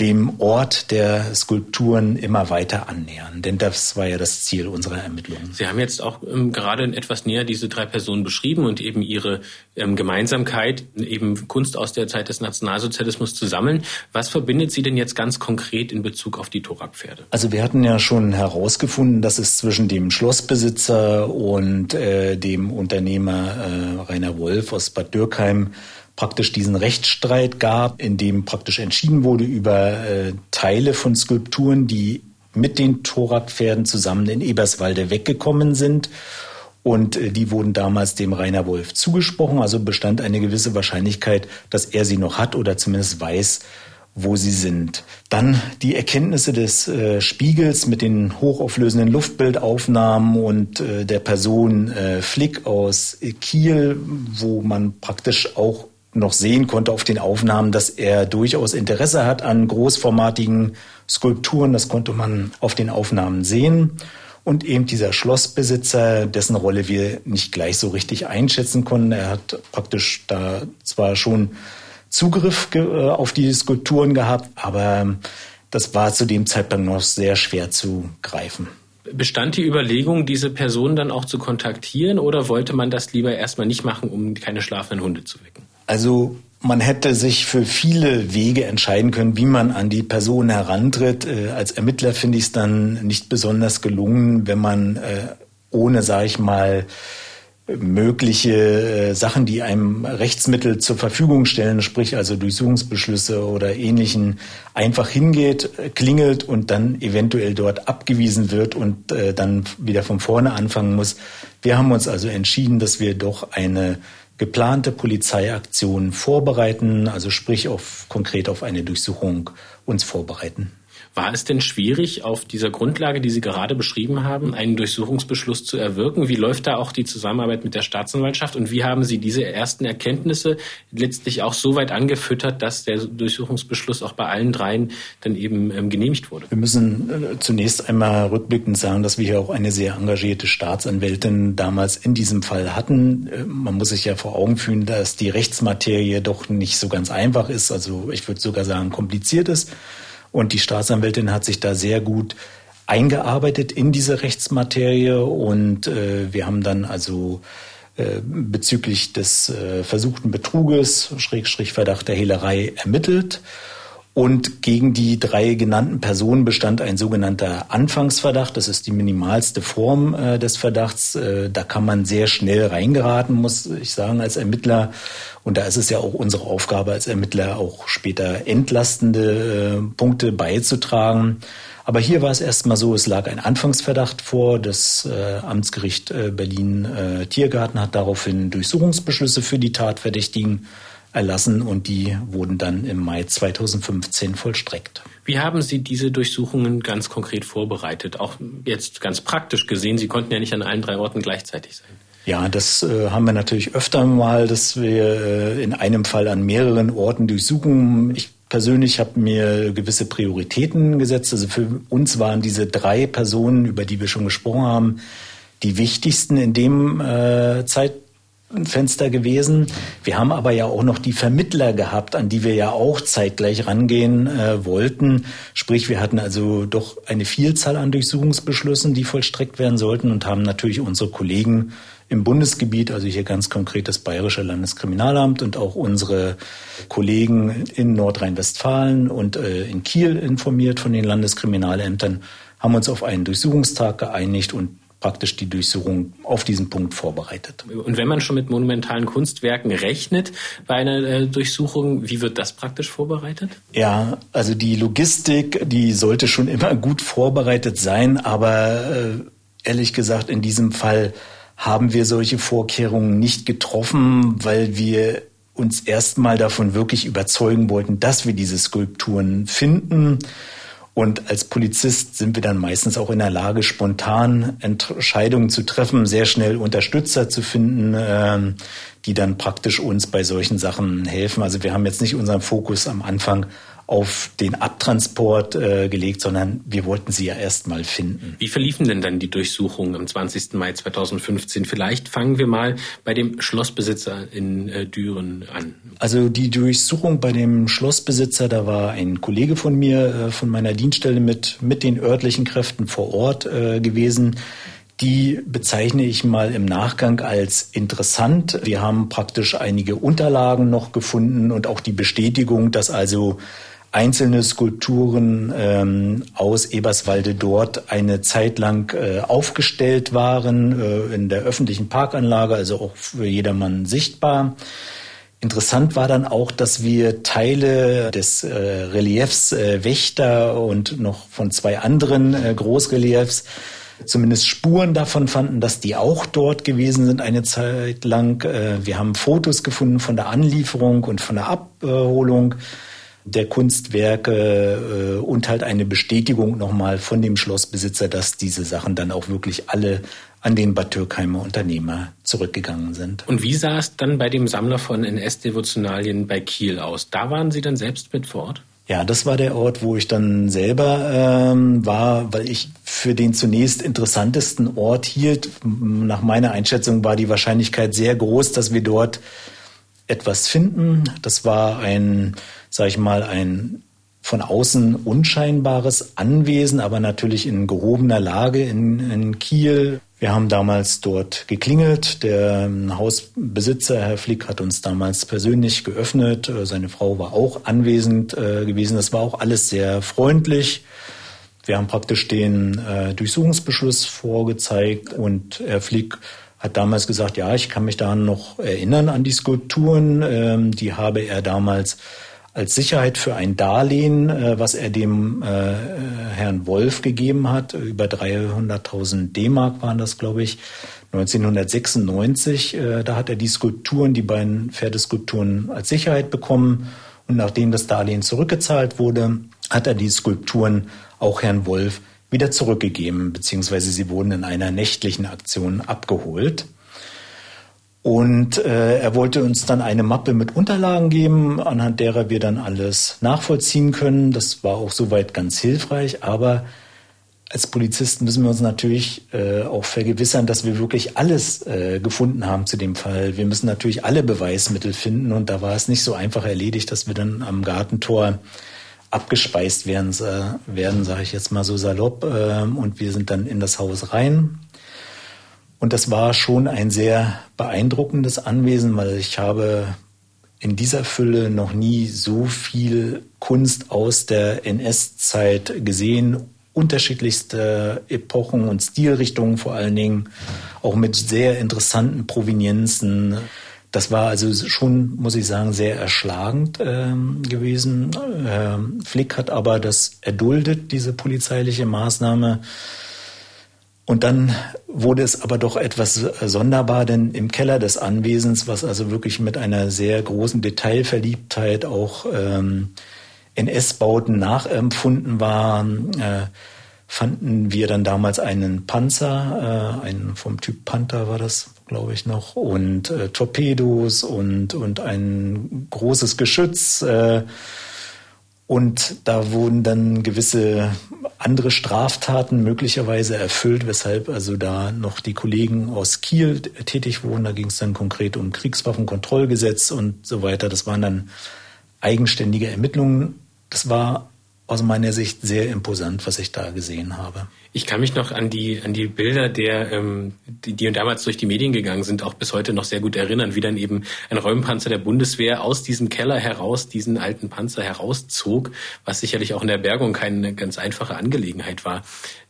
dem Ort der Skulpturen immer weiter annähern. Denn das war ja das Ziel unserer Ermittlungen. Sie haben jetzt auch ähm, gerade etwas näher diese drei Personen beschrieben und eben ihre ähm, Gemeinsamkeit, eben Kunst aus der Zeit des Nationalsozialismus zu sammeln. Was verbindet Sie denn jetzt ganz konkret in Bezug auf die Thorak-Pferde? Also wir hatten ja schon herausgefunden, dass es zwischen dem Schlossbesitzer und äh, dem Unternehmer äh, Rainer Wolf aus Bad Dürkheim praktisch diesen Rechtsstreit gab, in dem praktisch entschieden wurde über äh, Teile von Skulpturen, die mit den Thorak-Pferden zusammen in Eberswalde weggekommen sind Und äh, die wurden damals dem Rainer Wolf zugesprochen. Also bestand eine gewisse Wahrscheinlichkeit, dass er sie noch hat oder zumindest weiß, wo sie sind. Dann die Erkenntnisse des äh, Spiegels mit den hochauflösenden Luftbildaufnahmen und äh, der Person äh, Flick aus Kiel, wo man praktisch auch noch sehen konnte auf den Aufnahmen, dass er durchaus Interesse hat an großformatigen Skulpturen. Das konnte man auf den Aufnahmen sehen. Und eben dieser Schlossbesitzer, dessen Rolle wir nicht gleich so richtig einschätzen konnten. Er hat praktisch da zwar schon Zugriff äh, auf die Skulpturen gehabt, aber das war zu dem Zeitpunkt noch sehr schwer zu greifen. Bestand die Überlegung, diese Person dann auch zu kontaktieren oder wollte man das lieber erstmal nicht machen, um keine schlafenden Hunde zu wecken? Also man hätte sich für viele Wege entscheiden können, wie man an die Person herantritt. Äh, als Ermittler finde ich es dann nicht besonders gelungen, wenn man äh, ohne, sage ich mal, mögliche äh, Sachen, die einem Rechtsmittel zur Verfügung stellen, sprich also Durchsuchungsbeschlüsse oder ähnlichen, einfach hingeht, klingelt und dann eventuell dort abgewiesen wird und dann wieder von vorne anfangen muss. Wir haben uns also entschieden, dass wir doch eine geplante Polizeiaktion vorbereiten, also sprich auf konkret auf eine Durchsuchung uns vorbereiten. War es denn schwierig, auf dieser Grundlage, die Sie gerade beschrieben haben, einen Durchsuchungsbeschluss zu erwirken? Wie läuft da auch die Zusammenarbeit mit der Staatsanwaltschaft und wie haben Sie diese ersten Erkenntnisse letztlich auch so weit angefüttert, dass der Durchsuchungsbeschluss auch bei allen dreien dann eben ähm, genehmigt wurde? Wir müssen äh, zunächst einmal rückblickend sagen, dass wir hier auch eine sehr engagierte Staatsanwältin damals in diesem Fall hatten. Äh, man muss sich ja vor Augen führen, dass die Rechtsmaterie doch nicht so ganz einfach ist, also ich würde sogar sagen kompliziert ist. Und die Staatsanwältin hat sich da sehr gut eingearbeitet in diese Rechtsmaterie. Und äh, wir haben dann also äh, bezüglich des äh, versuchten Betruges, Schrägstrich Verdacht der Hehlerei ermittelt und gegen die drei genannten Personen bestand ein sogenannter Anfangsverdacht. Das ist die minimalste Form äh, des Verdachts. Äh, da kann man sehr schnell reingeraten, muss ich sagen, als Ermittler. Und da ist es ja auch unsere Aufgabe als Ermittler, auch später entlastende äh, Punkte beizutragen. Aber hier war es erstmal so, es lag ein Anfangsverdacht vor. Das äh, Amtsgericht äh, Berlin äh, Tiergarten hat daraufhin Durchsuchungsbeschlüsse für die Tatverdächtigen erlassen und die wurden dann im Mai 2015 vollstreckt. Wie haben Sie diese Durchsuchungen ganz konkret vorbereitet? Auch jetzt ganz praktisch gesehen, Sie konnten ja nicht an allen drei Orten gleichzeitig sein. Ja, das äh, haben wir natürlich öfter mal, dass wir äh, in einem Fall an mehreren Orten durchsuchen. Ich persönlich habe mir gewisse Prioritäten gesetzt. Also für uns waren diese drei Personen, über die wir schon gesprochen haben, die wichtigsten in dem äh, Zeit, Fenster gewesen. Wir haben aber ja auch noch die Vermittler gehabt, an die wir ja auch zeitgleich rangehen äh, wollten. Sprich, wir hatten also doch eine Vielzahl an Durchsuchungsbeschlüssen, die vollstreckt werden sollten und haben natürlich unsere Kollegen im Bundesgebiet, also hier ganz konkret das Bayerische Landeskriminalamt und auch unsere Kollegen in Nordrhein-Westfalen und äh, in Kiel informiert von den Landeskriminalämtern, haben uns auf einen Durchsuchungstag geeinigt und praktisch die Durchsuchung auf diesen Punkt vorbereitet. Und wenn man schon mit monumentalen Kunstwerken rechnet bei einer äh, Durchsuchung, wie wird das praktisch vorbereitet? Ja, also die Logistik, die sollte schon immer gut vorbereitet sein, aber äh, ehrlich gesagt, in diesem Fall haben wir solche Vorkehrungen nicht getroffen, weil wir uns erstmal davon wirklich überzeugen wollten, dass wir diese Skulpturen finden und als Polizist sind wir dann meistens auch in der Lage, spontan Entscheidungen zu treffen, sehr schnell Unterstützer zu finden, ähm, die dann praktisch uns bei solchen Sachen helfen. Also wir haben jetzt nicht unseren Fokus am Anfang auf den Abtransport äh, gelegt, sondern wir wollten sie ja erst mal finden. Wie verliefen denn dann die Durchsuchungen am 20. Mai 2015? Vielleicht fangen wir mal bei dem Schlossbesitzer in äh, Düren an. Also die Durchsuchung bei dem Schlossbesitzer, da war ein Kollege von mir, äh, von meiner Dienststelle mit, mit den örtlichen Kräften vor Ort äh, gewesen. Die bezeichne ich mal im Nachgang als interessant. Wir haben praktisch einige Unterlagen noch gefunden und auch die Bestätigung, dass also einzelne Skulpturen ähm, aus Eberswalde dort eine Zeit lang äh, aufgestellt waren äh, in der öffentlichen Parkanlage, also auch für jedermann sichtbar. Interessant war dann auch, dass wir Teile des äh, Reliefs äh, Wächter und noch von zwei anderen äh, Großreliefs zumindest Spuren davon fanden, dass die auch dort gewesen sind eine Zeit lang. Äh, wir haben Fotos gefunden von der Anlieferung und von der Abholung der Kunstwerke äh, und halt eine Bestätigung nochmal von dem Schlossbesitzer, dass diese Sachen dann auch wirklich alle an den Bad Türkheimer Unternehmer zurückgegangen sind. Und wie sah es dann bei dem Sammler von NS-Devotionalien bei Kiel aus? Da waren Sie dann selbst mit vor Ort? Ja, das war der Ort, wo ich dann selber ähm, war, weil ich für den zunächst interessantesten Ort hielt. Nach meiner Einschätzung war die Wahrscheinlichkeit sehr groß, dass wir dort etwas finden. Das war ein, sag ich mal, ein von außen unscheinbares Anwesen, aber natürlich in gehobener Lage in, in Kiel. Wir haben damals dort geklingelt. Der ähm, Hausbesitzer, Herr Flick, hat uns damals persönlich geöffnet. Äh, seine Frau war auch anwesend äh, gewesen. Das war auch alles sehr freundlich. Wir haben praktisch den äh, Durchsuchungsbeschluss vorgezeigt und Herr Flick hat damals gesagt, ja, ich kann mich da noch erinnern an die Skulpturen. Ähm, die habe er damals als Sicherheit für ein Darlehen, äh, was er dem äh, Herrn Wolf gegeben hat. Über 300.000 D-Mark waren das, glaube ich. 1996, äh, da hat er die Skulpturen, die beiden Pferdeskulpturen als Sicherheit bekommen. Und nachdem das Darlehen zurückgezahlt wurde, hat er die Skulpturen auch Herrn Wolf wieder zurückgegeben, beziehungsweise sie wurden in einer nächtlichen Aktion abgeholt. Und äh, er wollte uns dann eine Mappe mit Unterlagen geben, anhand derer wir dann alles nachvollziehen können. Das war auch soweit ganz hilfreich, aber als Polizisten müssen wir uns natürlich äh, auch vergewissern, dass wir wirklich alles äh, gefunden haben zu dem Fall. Wir müssen natürlich alle Beweismittel finden und da war es nicht so einfach erledigt, dass wir dann am Gartentor abgespeist werden, äh, werden sage ich jetzt mal so salopp. Äh, und wir sind dann in das Haus rein, und das war schon ein sehr beeindruckendes Anwesen, weil ich habe in dieser Fülle noch nie so viel Kunst aus der NS-Zeit gesehen, unterschiedlichste Epochen und Stilrichtungen vor allen Dingen, auch mit sehr interessanten Provenienzen. Das war also schon, muss ich sagen, sehr erschlagend äh, gewesen. Ähm, Flick hat aber das erduldet, diese polizeiliche Maßnahme. Und dann wurde es aber doch etwas sonderbar, denn im Keller des Anwesens, was also wirklich mit einer sehr großen Detailverliebtheit auch ähm, NS-Bauten nachempfunden war, äh, fanden wir dann damals einen Panzer, äh, einen vom Typ Panther war das, glaube ich noch, und äh, Torpedos und, und ein großes Geschütz. Äh, und da wurden dann gewisse andere Straftaten möglicherweise erfüllt, weshalb also da noch die Kollegen aus Kiel tätig wurden. Da ging es dann konkret um Kriegswaffenkontrollgesetz und so weiter. Das waren dann eigenständige Ermittlungen. Das war aus meiner Sicht sehr imposant, was ich da gesehen habe. Ich kann mich noch an die an die Bilder der ähm, die, die damals durch die Medien gegangen sind, auch bis heute noch sehr gut erinnern, wie dann eben ein Räumpanzer der Bundeswehr aus diesem Keller heraus diesen alten Panzer herauszog, was sicherlich auch in der Bergung keine ganz einfache Angelegenheit war.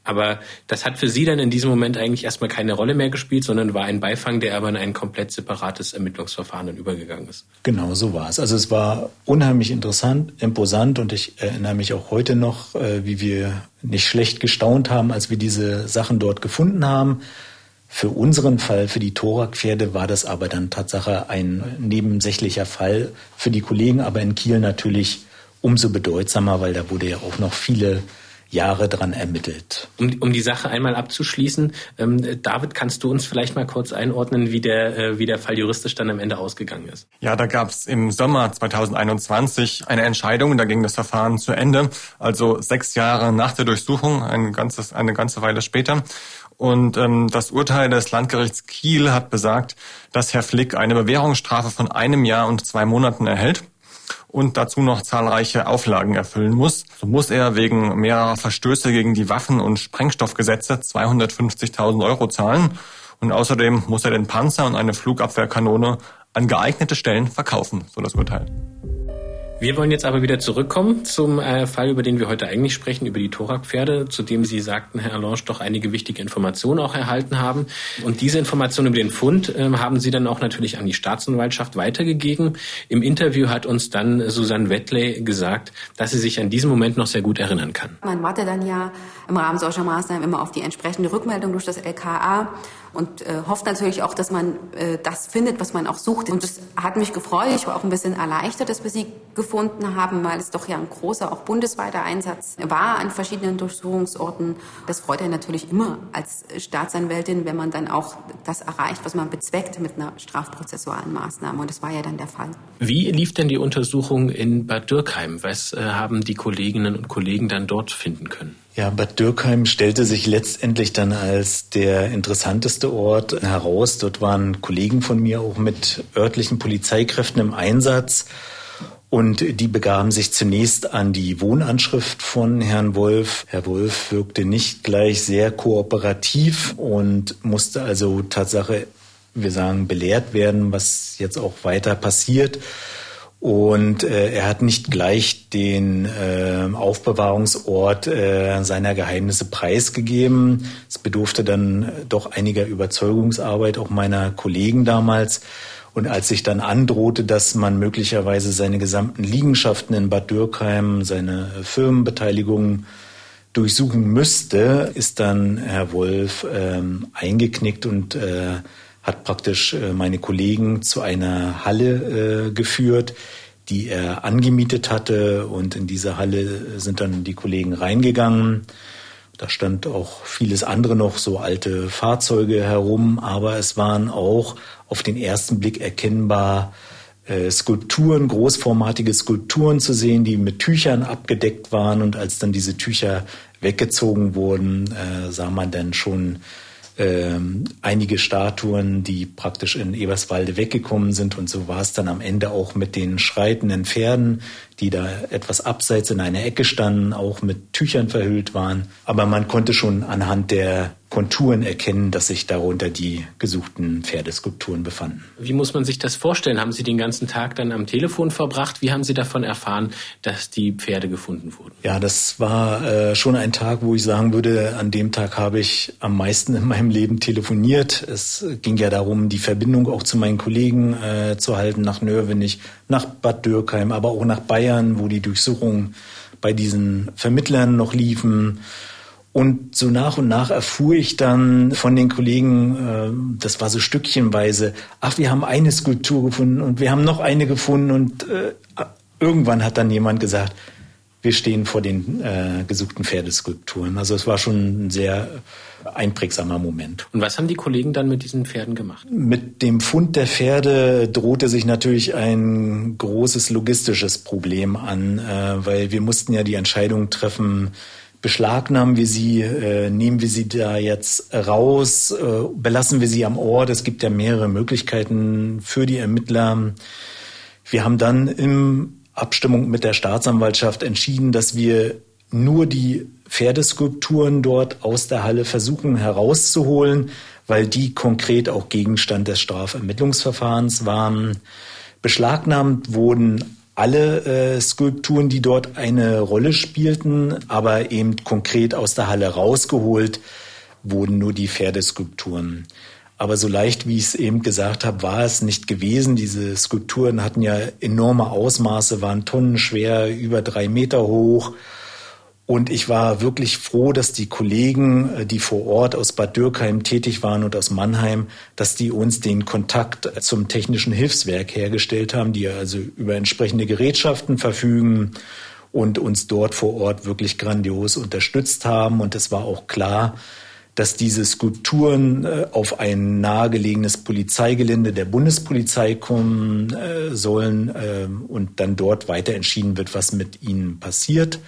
Aber das hat für Sie dann in diesem Moment eigentlich erstmal keine Rolle mehr gespielt, sondern war ein Beifang, der aber in ein komplett separates Ermittlungsverfahren dann übergegangen ist. Genau, so war es. Also es war unheimlich interessant, imposant und ich erinnere mich auch heute noch, äh, wie wir nicht schlecht gestaunt haben, als wir diese Sachen dort gefunden haben. Für unseren Fall, für die Thorak-Pferde, war das aber dann Tatsache ein nebensächlicher Fall. Für die Kollegen aber in Kiel natürlich umso bedeutsamer, weil da wurde ja auch noch viele Jahre dran ermittelt. Um, um die Sache einmal abzuschließen, ähm, David, kannst du uns vielleicht mal kurz einordnen, wie der, äh, wie der Fall juristisch dann am Ende ausgegangen ist? Ja, da gab es im Sommer 2021 eine Entscheidung, da ging das Verfahren zu Ende, also sechs Jahre nach der Durchsuchung, ein ganzes, eine ganze Weile später. Und ähm, das Urteil des Landgerichts Kiel hat besagt, dass Herr Flick eine Bewährungsstrafe von einem Jahr und zwei Monaten erhält und dazu noch zahlreiche Auflagen erfüllen muss. So muss er wegen mehrerer Verstöße gegen die Waffen- und Sprengstoffgesetze 250.000 Euro zahlen. Und außerdem muss er den Panzer und eine Flugabwehrkanone an geeignete Stellen verkaufen, so das Urteil. Wir wollen jetzt aber wieder zurückkommen zum äh, Fall, über den wir heute eigentlich sprechen, über die Thorak-Pferde, zu dem Sie sagten, Herr Allange, doch einige wichtige Informationen auch erhalten haben. Und diese Informationen über den Fund äh, haben Sie dann auch natürlich an die Staatsanwaltschaft weitergegeben. Im Interview hat uns dann Susanne Wettley gesagt, dass sie sich an diesen Moment noch sehr gut erinnern kann. Man wartet dann ja im Rahmen solcher Maßnahmen immer auf die entsprechende Rückmeldung durch das LKA und äh, hofft natürlich auch, dass man äh, das findet, was man auch sucht. Und das hat mich gefreut. Ich war auch ein bisschen erleichtert, dass wir sie gefunden haben, weil es doch ja ein großer, auch bundesweiter Einsatz war an verschiedenen Durchsuchungsorten. Das freut einen natürlich immer als Staatsanwältin, wenn man dann auch das erreicht, was man bezweckt mit einer strafprozessualen Maßnahme. Und das war ja dann der Fall. Wie lief denn die Untersuchung in Bad Dürkheim? Was äh, haben die Kolleginnen und Kollegen dann dort finden können? Ja, Bad Dürkheim stellte sich letztendlich dann als der interessanteste Ort heraus. Dort waren Kollegen von mir auch mit örtlichen Polizeikräften im Einsatz. Und die begaben sich zunächst an die Wohnanschrift von Herrn Wolf. Herr Wolf wirkte nicht gleich sehr kooperativ und musste also Tatsache, wir sagen, belehrt werden, was jetzt auch weiter passiert. Und äh, er hat nicht gleich den äh, Aufbewahrungsort äh, seiner Geheimnisse preisgegeben. Es bedurfte dann doch einiger Überzeugungsarbeit auch meiner Kollegen damals. Und als sich dann androhte, dass man möglicherweise seine gesamten Liegenschaften in Bad Dürkheim, seine Firmenbeteiligungen durchsuchen müsste, ist dann Herr Wolf ähm, eingeknickt und äh, hat praktisch äh, meine Kollegen zu einer Halle äh, geführt, die er angemietet hatte. Und in diese Halle sind dann die Kollegen reingegangen. Da stand auch vieles andere noch, so alte Fahrzeuge herum, aber es waren auch auf den ersten Blick erkennbar äh, Skulpturen, großformatige Skulpturen zu sehen, die mit Tüchern abgedeckt waren. Und als dann diese Tücher weggezogen wurden, äh, sah man dann schon ähm, einige Statuen, die praktisch in Eberswalde weggekommen sind. Und so war es dann am Ende auch mit den schreitenden Pferden, die da etwas abseits in einer Ecke standen, auch mit Tüchern verhüllt waren. Aber man konnte schon anhand der Konturen erkennen, dass sich darunter die gesuchten Pferdeskulpturen befanden. Wie muss man sich das vorstellen? Haben Sie den ganzen Tag dann am Telefon verbracht? Wie haben Sie davon erfahren, dass die Pferde gefunden wurden? Ja, das war äh, schon ein Tag, wo ich sagen würde, an dem Tag habe ich am meisten in meinem Leben telefoniert. Es ging ja darum, die Verbindung auch zu meinen Kollegen äh, zu halten, nach Nörvenich, nach Bad Dürkheim, aber auch nach Bayern, wo die Durchsuchungen bei diesen Vermittlern noch liefen. Und so nach und nach erfuhr ich dann von den Kollegen, äh, das war so stückchenweise, ach, wir haben eine Skulptur gefunden und wir haben noch eine gefunden und äh, irgendwann hat dann jemand gesagt, wir stehen vor den äh, gesuchten Pferdeskulpturen. Also es war schon ein sehr einprägsamer Moment. Und was haben die Kollegen dann mit diesen Pferden gemacht? Mit dem Fund der Pferde drohte sich natürlich ein großes logistisches Problem an, äh, weil wir mussten ja die Entscheidung treffen, beschlagnahmen wir sie, äh, nehmen wir sie da jetzt raus, äh, belassen wir sie am Ort. Es gibt ja mehrere Möglichkeiten für die Ermittler. Wir haben dann in Abstimmung mit der Staatsanwaltschaft entschieden, dass wir nur die Pferdeskulpturen dort aus der Halle versuchen herauszuholen, weil die konkret auch Gegenstand des Strafermittlungsverfahrens waren. Beschlagnahmt wurden alle äh, Skulpturen, die dort eine Rolle spielten, aber eben konkret aus der Halle rausgeholt wurden nur die Pferdeskulpturen. Aber so leicht, wie ich es eben gesagt habe, war es nicht gewesen. Diese Skulpturen hatten ja enorme Ausmaße, waren tonnenschwer, über drei Meter hoch und ich war wirklich froh, dass die Kollegen, äh, die vor Ort aus Bad Dürkheim tätig waren und aus Mannheim, dass die uns den Kontakt zum technischen Hilfswerk hergestellt haben, die also über entsprechende Gerätschaften verfügen und uns dort vor Ort wirklich grandios unterstützt haben. Und es war auch klar, dass diese Skulpturen äh, auf ein nahegelegenes Polizeigelände der Bundespolizei kommen äh, sollen und dann dort weiter entschieden wird, was mit ihnen passiert.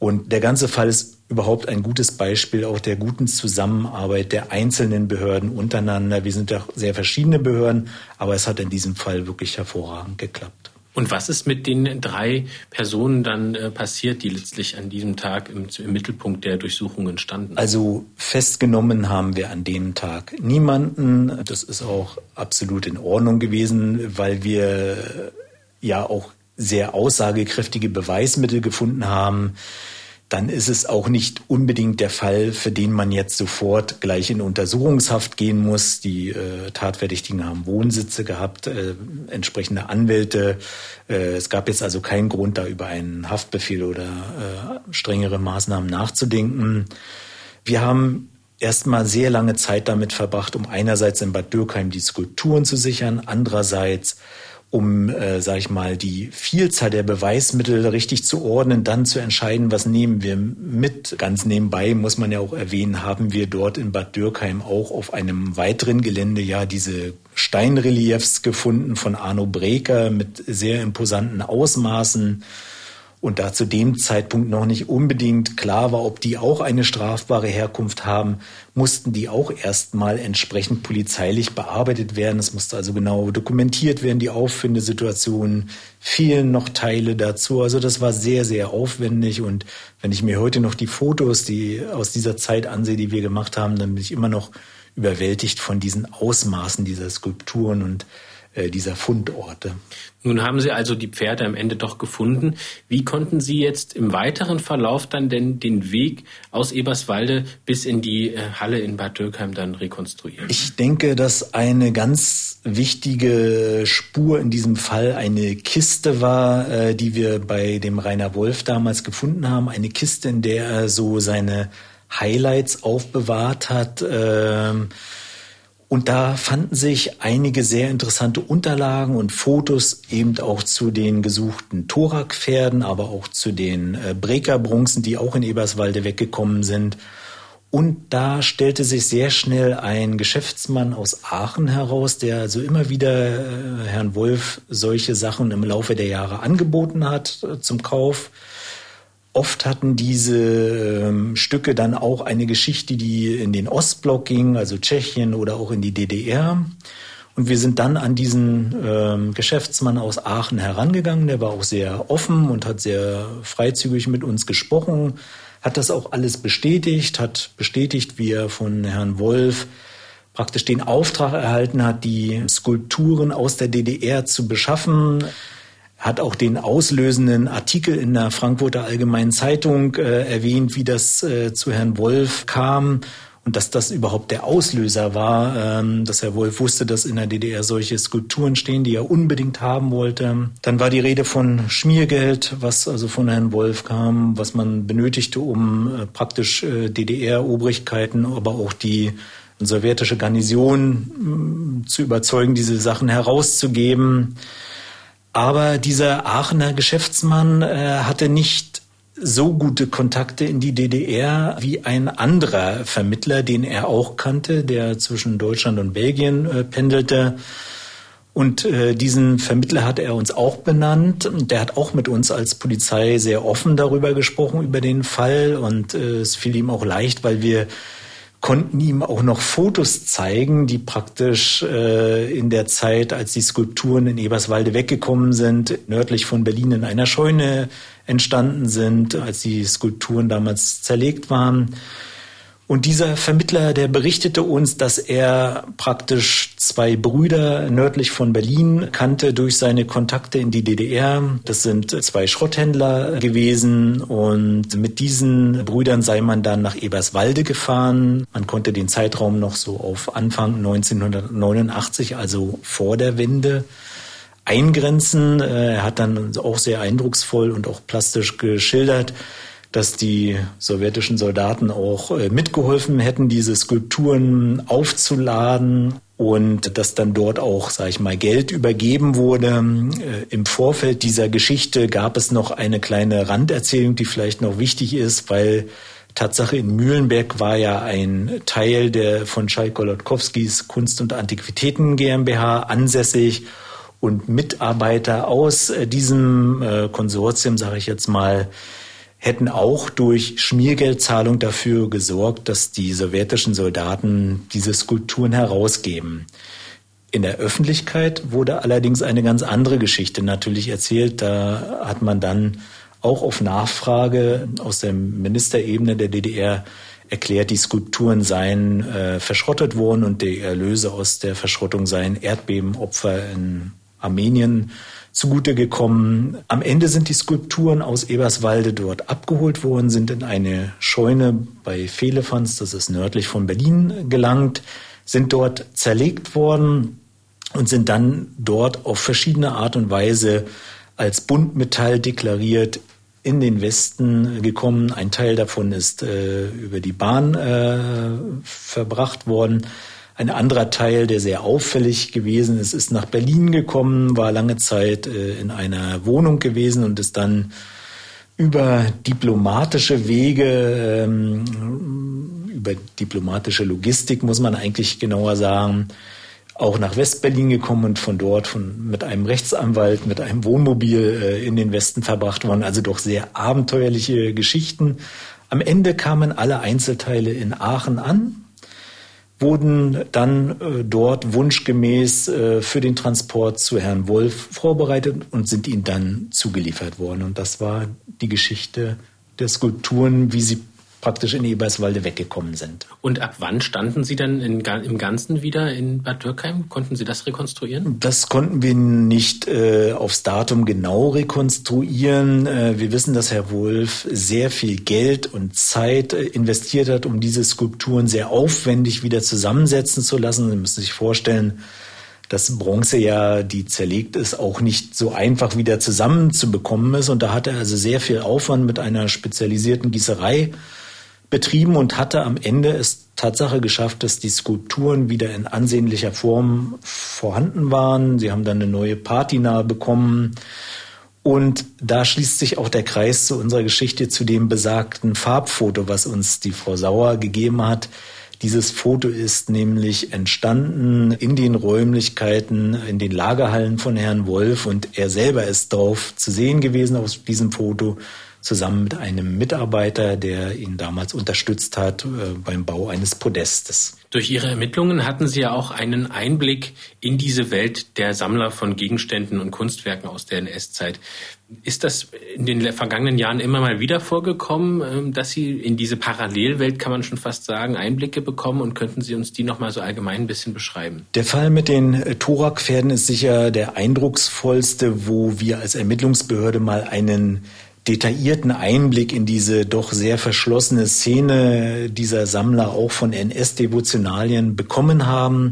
Und der ganze Fall ist überhaupt ein gutes Beispiel auch der guten Zusammenarbeit der einzelnen Behörden untereinander. Wir sind ja sehr verschiedene Behörden, aber es hat in diesem Fall wirklich hervorragend geklappt. Und was ist mit den drei Personen dann äh, passiert, die letztlich an diesem Tag im, im, Mittelpunkt der Durchsuchungen standen? Also festgenommen haben wir an dem Tag niemanden. Das ist auch absolut in Ordnung gewesen, weil wir ja auch sehr aussagekräftige Beweismittel gefunden haben, dann ist es auch nicht unbedingt der Fall, für den man jetzt sofort gleich in Untersuchungshaft gehen muss. Die äh, Tatverdächtigen haben Wohnsitze gehabt, äh, entsprechende Anwälte. Äh, es gab jetzt also keinen Grund, da über einen Haftbefehl oder äh, strengere Maßnahmen nachzudenken. Wir haben erstmal sehr lange Zeit damit verbracht, um einerseits in Bad Dürkheim die Skulpturen zu sichern, andererseits um, äh, sag ich mal, die Vielzahl der Beweismittel richtig zu ordnen, dann zu entscheiden, was nehmen wir mit. Ganz nebenbei muss man ja auch erwähnen, haben wir dort in Bad Dürkheim auch auf einem weiteren Gelände ja diese Steinreliefs gefunden von Arno Breker mit sehr imposanten Ausmaßen und da zu dem Zeitpunkt noch nicht unbedingt klar war, ob die auch eine strafbare Herkunft haben, mussten die auch erstmal entsprechend polizeilich bearbeitet werden. Es musste also genau dokumentiert werden, die Auffindesituationen, fehlen noch Teile dazu. Also das war sehr, sehr aufwendig und wenn ich mir heute noch die Fotos, die aus dieser Zeit ansehe, die wir gemacht haben, dann bin ich immer noch überwältigt von diesen Ausmaßen dieser Skulpturen und dieser Fundorte. Nun haben Sie also die Pferde am Ende doch gefunden. Wie konnten Sie jetzt im weiteren Verlauf dann denn den Weg aus Eberswalde bis in die äh, Halle in Bad Dürkheim dann rekonstruieren? Ich denke, dass eine ganz wichtige Spur in diesem Fall eine Kiste war, äh, die wir bei dem Rainer Wolf damals gefunden haben. Eine Kiste, in der er so seine Highlights aufbewahrt hat. Ähm, und da fanden sich einige sehr interessante Unterlagen und Fotos eben auch zu den gesuchten Thorak-Pferden, aber auch zu den äh, Brekerbronzen, die auch in Eberswalde weggekommen sind. Und da stellte sich sehr schnell ein Geschäftsmann aus Aachen heraus, der also immer wieder äh, Herrn Wolf solche Sachen im Laufe der Jahre angeboten hat äh, zum Kauf. Oft hatten diese ähm, Stücke dann auch eine Geschichte, die in den Ostblock ging, also Tschechien oder auch in die DDR. Und wir sind dann an diesen ähm, Geschäftsmann aus Aachen herangegangen. Der war auch sehr offen und hat sehr freizügig mit uns gesprochen, hat das auch alles bestätigt, hat bestätigt, wie er von Herrn Wolf praktisch den Auftrag erhalten hat, die Skulpturen aus der DDR zu beschaffen hat auch den auslösenden Artikel in der Frankfurter Allgemeinen Zeitung äh, erwähnt, wie das äh, zu Herrn Wolf kam und dass das überhaupt der Auslöser war, ähm, dass Herr Wolf wusste, dass in der DDR solche Skulpturen stehen, die er unbedingt haben wollte. Dann war die Rede von Schmiergeld, was also von Herrn Wolf kam, was man benötigte, um äh, praktisch äh, DDR-Obrigkeiten, aber auch die sowjetische Garnison äh, zu überzeugen, diese Sachen herauszugeben. Aber dieser Aachener Geschäftsmann äh, hatte nicht so gute Kontakte in die DDR wie ein anderer Vermittler, den er auch kannte, der zwischen Deutschland und Belgien äh, pendelte. Und äh, diesen Vermittler hat er uns auch benannt. Der hat auch mit uns als Polizei sehr offen darüber gesprochen, über den Fall. Und äh, es fiel ihm auch leicht, weil wir konnten ihm auch noch Fotos zeigen, die praktisch äh, in der Zeit, als die Skulpturen in Eberswalde weggekommen sind, nördlich von Berlin in einer Scheune entstanden sind, als die Skulpturen damals zerlegt waren. Und dieser Vermittler, der berichtete uns, dass er praktisch zwei Brüder nördlich von Berlin kannte durch seine Kontakte in die DDR. Das sind zwei Schrotthändler gewesen und mit diesen Brüdern sei man dann nach Eberswalde gefahren. Man konnte den Zeitraum noch so auf Anfang 1989, also vor der Wende, eingrenzen. Er hat dann auch sehr eindrucksvoll und auch plastisch geschildert, dass die sowjetischen Soldaten auch äh, mitgeholfen hätten, diese Skulpturen aufzuladen und dass dann dort auch, sage ich mal, Geld übergeben wurde. Äh, Im Vorfeld dieser Geschichte gab es noch eine kleine Randerzählung, die vielleicht noch wichtig ist, weil Tatsache in Mühlenberg war ja ein Teil der von Schalk Golodkowskis Kunst- und Antiquitäten GmbH ansässig und Mitarbeiter aus äh, diesem Konsortium, sage ich jetzt mal, hätten auch durch Schmiergeldzahlung dafür gesorgt, dass die sowjetischen Soldaten diese Skulpturen herausgeben. In der Öffentlichkeit wurde allerdings eine ganz andere Geschichte natürlich erzählt. Da hat man dann auch auf Nachfrage aus der Ministerebene der DDR erklärt, die Skulpturen seien äh, verschrottet worden und die Erlöse aus der Verschrottung seien Erdbebenopfer in Armenien zugute gekommen. Am Ende sind die Skulpturen aus Eberswalde dort abgeholt worden, sind in eine Scheune bei Fehlefanz, das ist nördlich von Berlin, gelangt, sind dort zerlegt worden und sind dann dort auf verschiedene Art und Weise als Buntmetall deklariert in den Westen gekommen. Ein Teil davon ist äh, über die Bahn äh, verbracht worden. Ein anderer Teil, der sehr auffällig gewesen ist, ist nach Berlin gekommen, war lange Zeit äh, in einer Wohnung gewesen und ist dann über diplomatische Wege, ähm, über diplomatische Logistik muss man eigentlich genauer sagen, auch nach Westberlin gekommen und von dort von, mit einem Rechtsanwalt, mit einem Wohnmobil äh, in den Westen verbracht worden. Also doch sehr abenteuerliche Geschichten. Am Ende kamen alle Einzelteile in Aachen an, wurden dann äh, dort wunschgemäß äh, für den Transport zu Herrn Wolf vorbereitet und sind ihnen dann zugeliefert worden. Und das war die Geschichte der Skulpturen, wie sie praktisch in Eberswalde weggekommen sind. Und ab wann standen Sie dann in, im Ganzen wieder in Bad Dürkheim? Konnten Sie das rekonstruieren? Das konnten wir nicht äh, aufs Datum genau rekonstruieren. Äh, wir wissen, dass Herr Wolf sehr viel Geld und Zeit äh, investiert hat, um diese Skulpturen sehr aufwendig wieder zusammensetzen zu lassen. Sie müssen sich vorstellen, dass Bronze ja, die zerlegt ist, auch nicht so einfach wieder zusammenzubekommen ist. Und da hat er also sehr viel Aufwand mit einer spezialisierten Gießerei betrieben und hatte am Ende es Tatsache geschafft, dass die Skulpturen wieder in ansehnlicher Form vorhanden waren. Sie haben dann eine neue Patina bekommen. Und da schließt sich auch der Kreis zu unserer Geschichte, zu dem besagten Farbfoto, was uns die Frau Sauer gegeben hat. Dieses Foto ist nämlich entstanden in den Räumlichkeiten, in den Lagerhallen von Herrn Wolf und er selber ist drauf zu sehen gewesen auf diesem Foto zusammen mit einem Mitarbeiter, der ihn damals unterstützt hat äh, beim Bau eines Podestes. Durch Ihre Ermittlungen hatten Sie ja auch einen Einblick in diese Welt der Sammler von Gegenständen und Kunstwerken aus der NS-Zeit. Ist das in den vergangenen Jahren immer mal wieder vorgekommen, ähm, dass Sie in diese Parallelwelt, kann man schon fast sagen, Einblicke bekommen und könnten Sie uns die noch mal so allgemein ein bisschen beschreiben? Der Fall mit den äh, Thorak-Pferden ist sicher der eindrucksvollste, wo wir als Ermittlungsbehörde mal einen detaillierten Einblick in diese doch sehr verschlossene Szene dieser Sammler auch von NS-Devotionalien bekommen haben.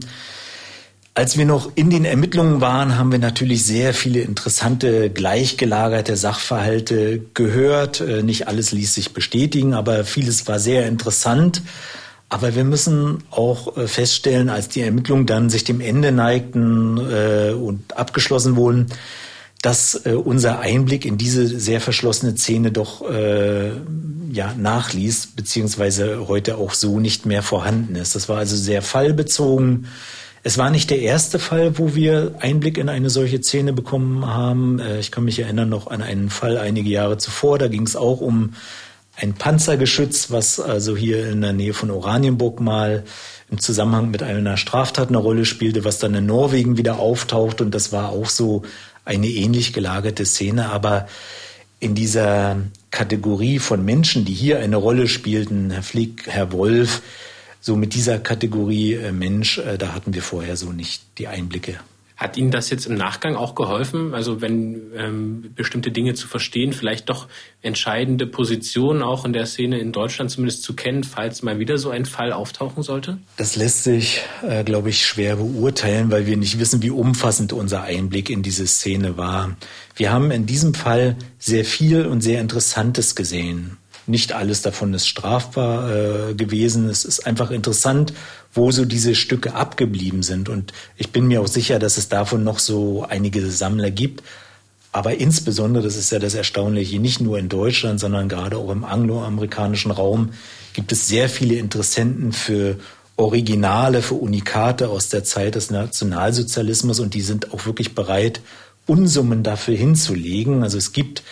Als wir noch in den Ermittlungen waren, haben wir natürlich sehr viele interessante, gleichgelagerte Sachverhalte gehört. Äh, nicht alles ließ sich bestätigen, aber vieles war sehr interessant. Aber wir müssen auch äh, feststellen, als die Ermittlungen dann sich dem Ende neigten äh, und abgeschlossen wurden, dass äh, unser Einblick in diese sehr verschlossene Szene doch äh, ja, nachließ, beziehungsweise heute auch so nicht mehr vorhanden ist. Das war also sehr fallbezogen. Es war nicht der erste Fall, wo wir Einblick in eine solche Szene bekommen haben. Äh, ich kann mich erinnern noch an einen Fall einige Jahre zuvor. Da ging es auch um ein Panzergeschütz, was also hier in der Nähe von Oranienburg mal im Zusammenhang mit einer Straftat eine Rolle spielte, was dann in Norwegen wieder auftaucht. Und das war auch so eine ähnlich gelagerte Szene, aber in dieser Kategorie von Menschen, die hier eine Rolle spielten, Herr Flick, Herr Wolf, so mit dieser Kategorie äh, Mensch, äh, da hatten wir vorher so nicht die Einblicke. Hat Ihnen das jetzt im Nachgang auch geholfen? Also wenn ähm, bestimmte Dinge zu verstehen, vielleicht doch entscheidende Positionen auch in der Szene in Deutschland zumindest zu kennen, falls mal wieder so ein Fall auftauchen sollte? Das lässt sich, äh, glaube ich, schwer beurteilen, weil wir nicht wissen, wie umfassend unser Einblick in diese Szene war. Wir haben in diesem Fall sehr viel und sehr Interessantes gesehen. Nicht alles davon ist strafbar äh, gewesen. Es ist einfach interessant, wo so diese Stücke abgeblieben sind. Und ich bin mir auch sicher, dass es davon noch so einige Sammler gibt. Aber insbesondere, das ist ja das Erstaunliche, nicht nur in Deutschland, sondern gerade auch im angloamerikanischen Raum gibt es sehr viele Interessenten für Originale, für Unikate aus der Zeit des Nationalsozialismus und die sind auch wirklich bereit, Unsummen dafür hinzulegen. Also es gibt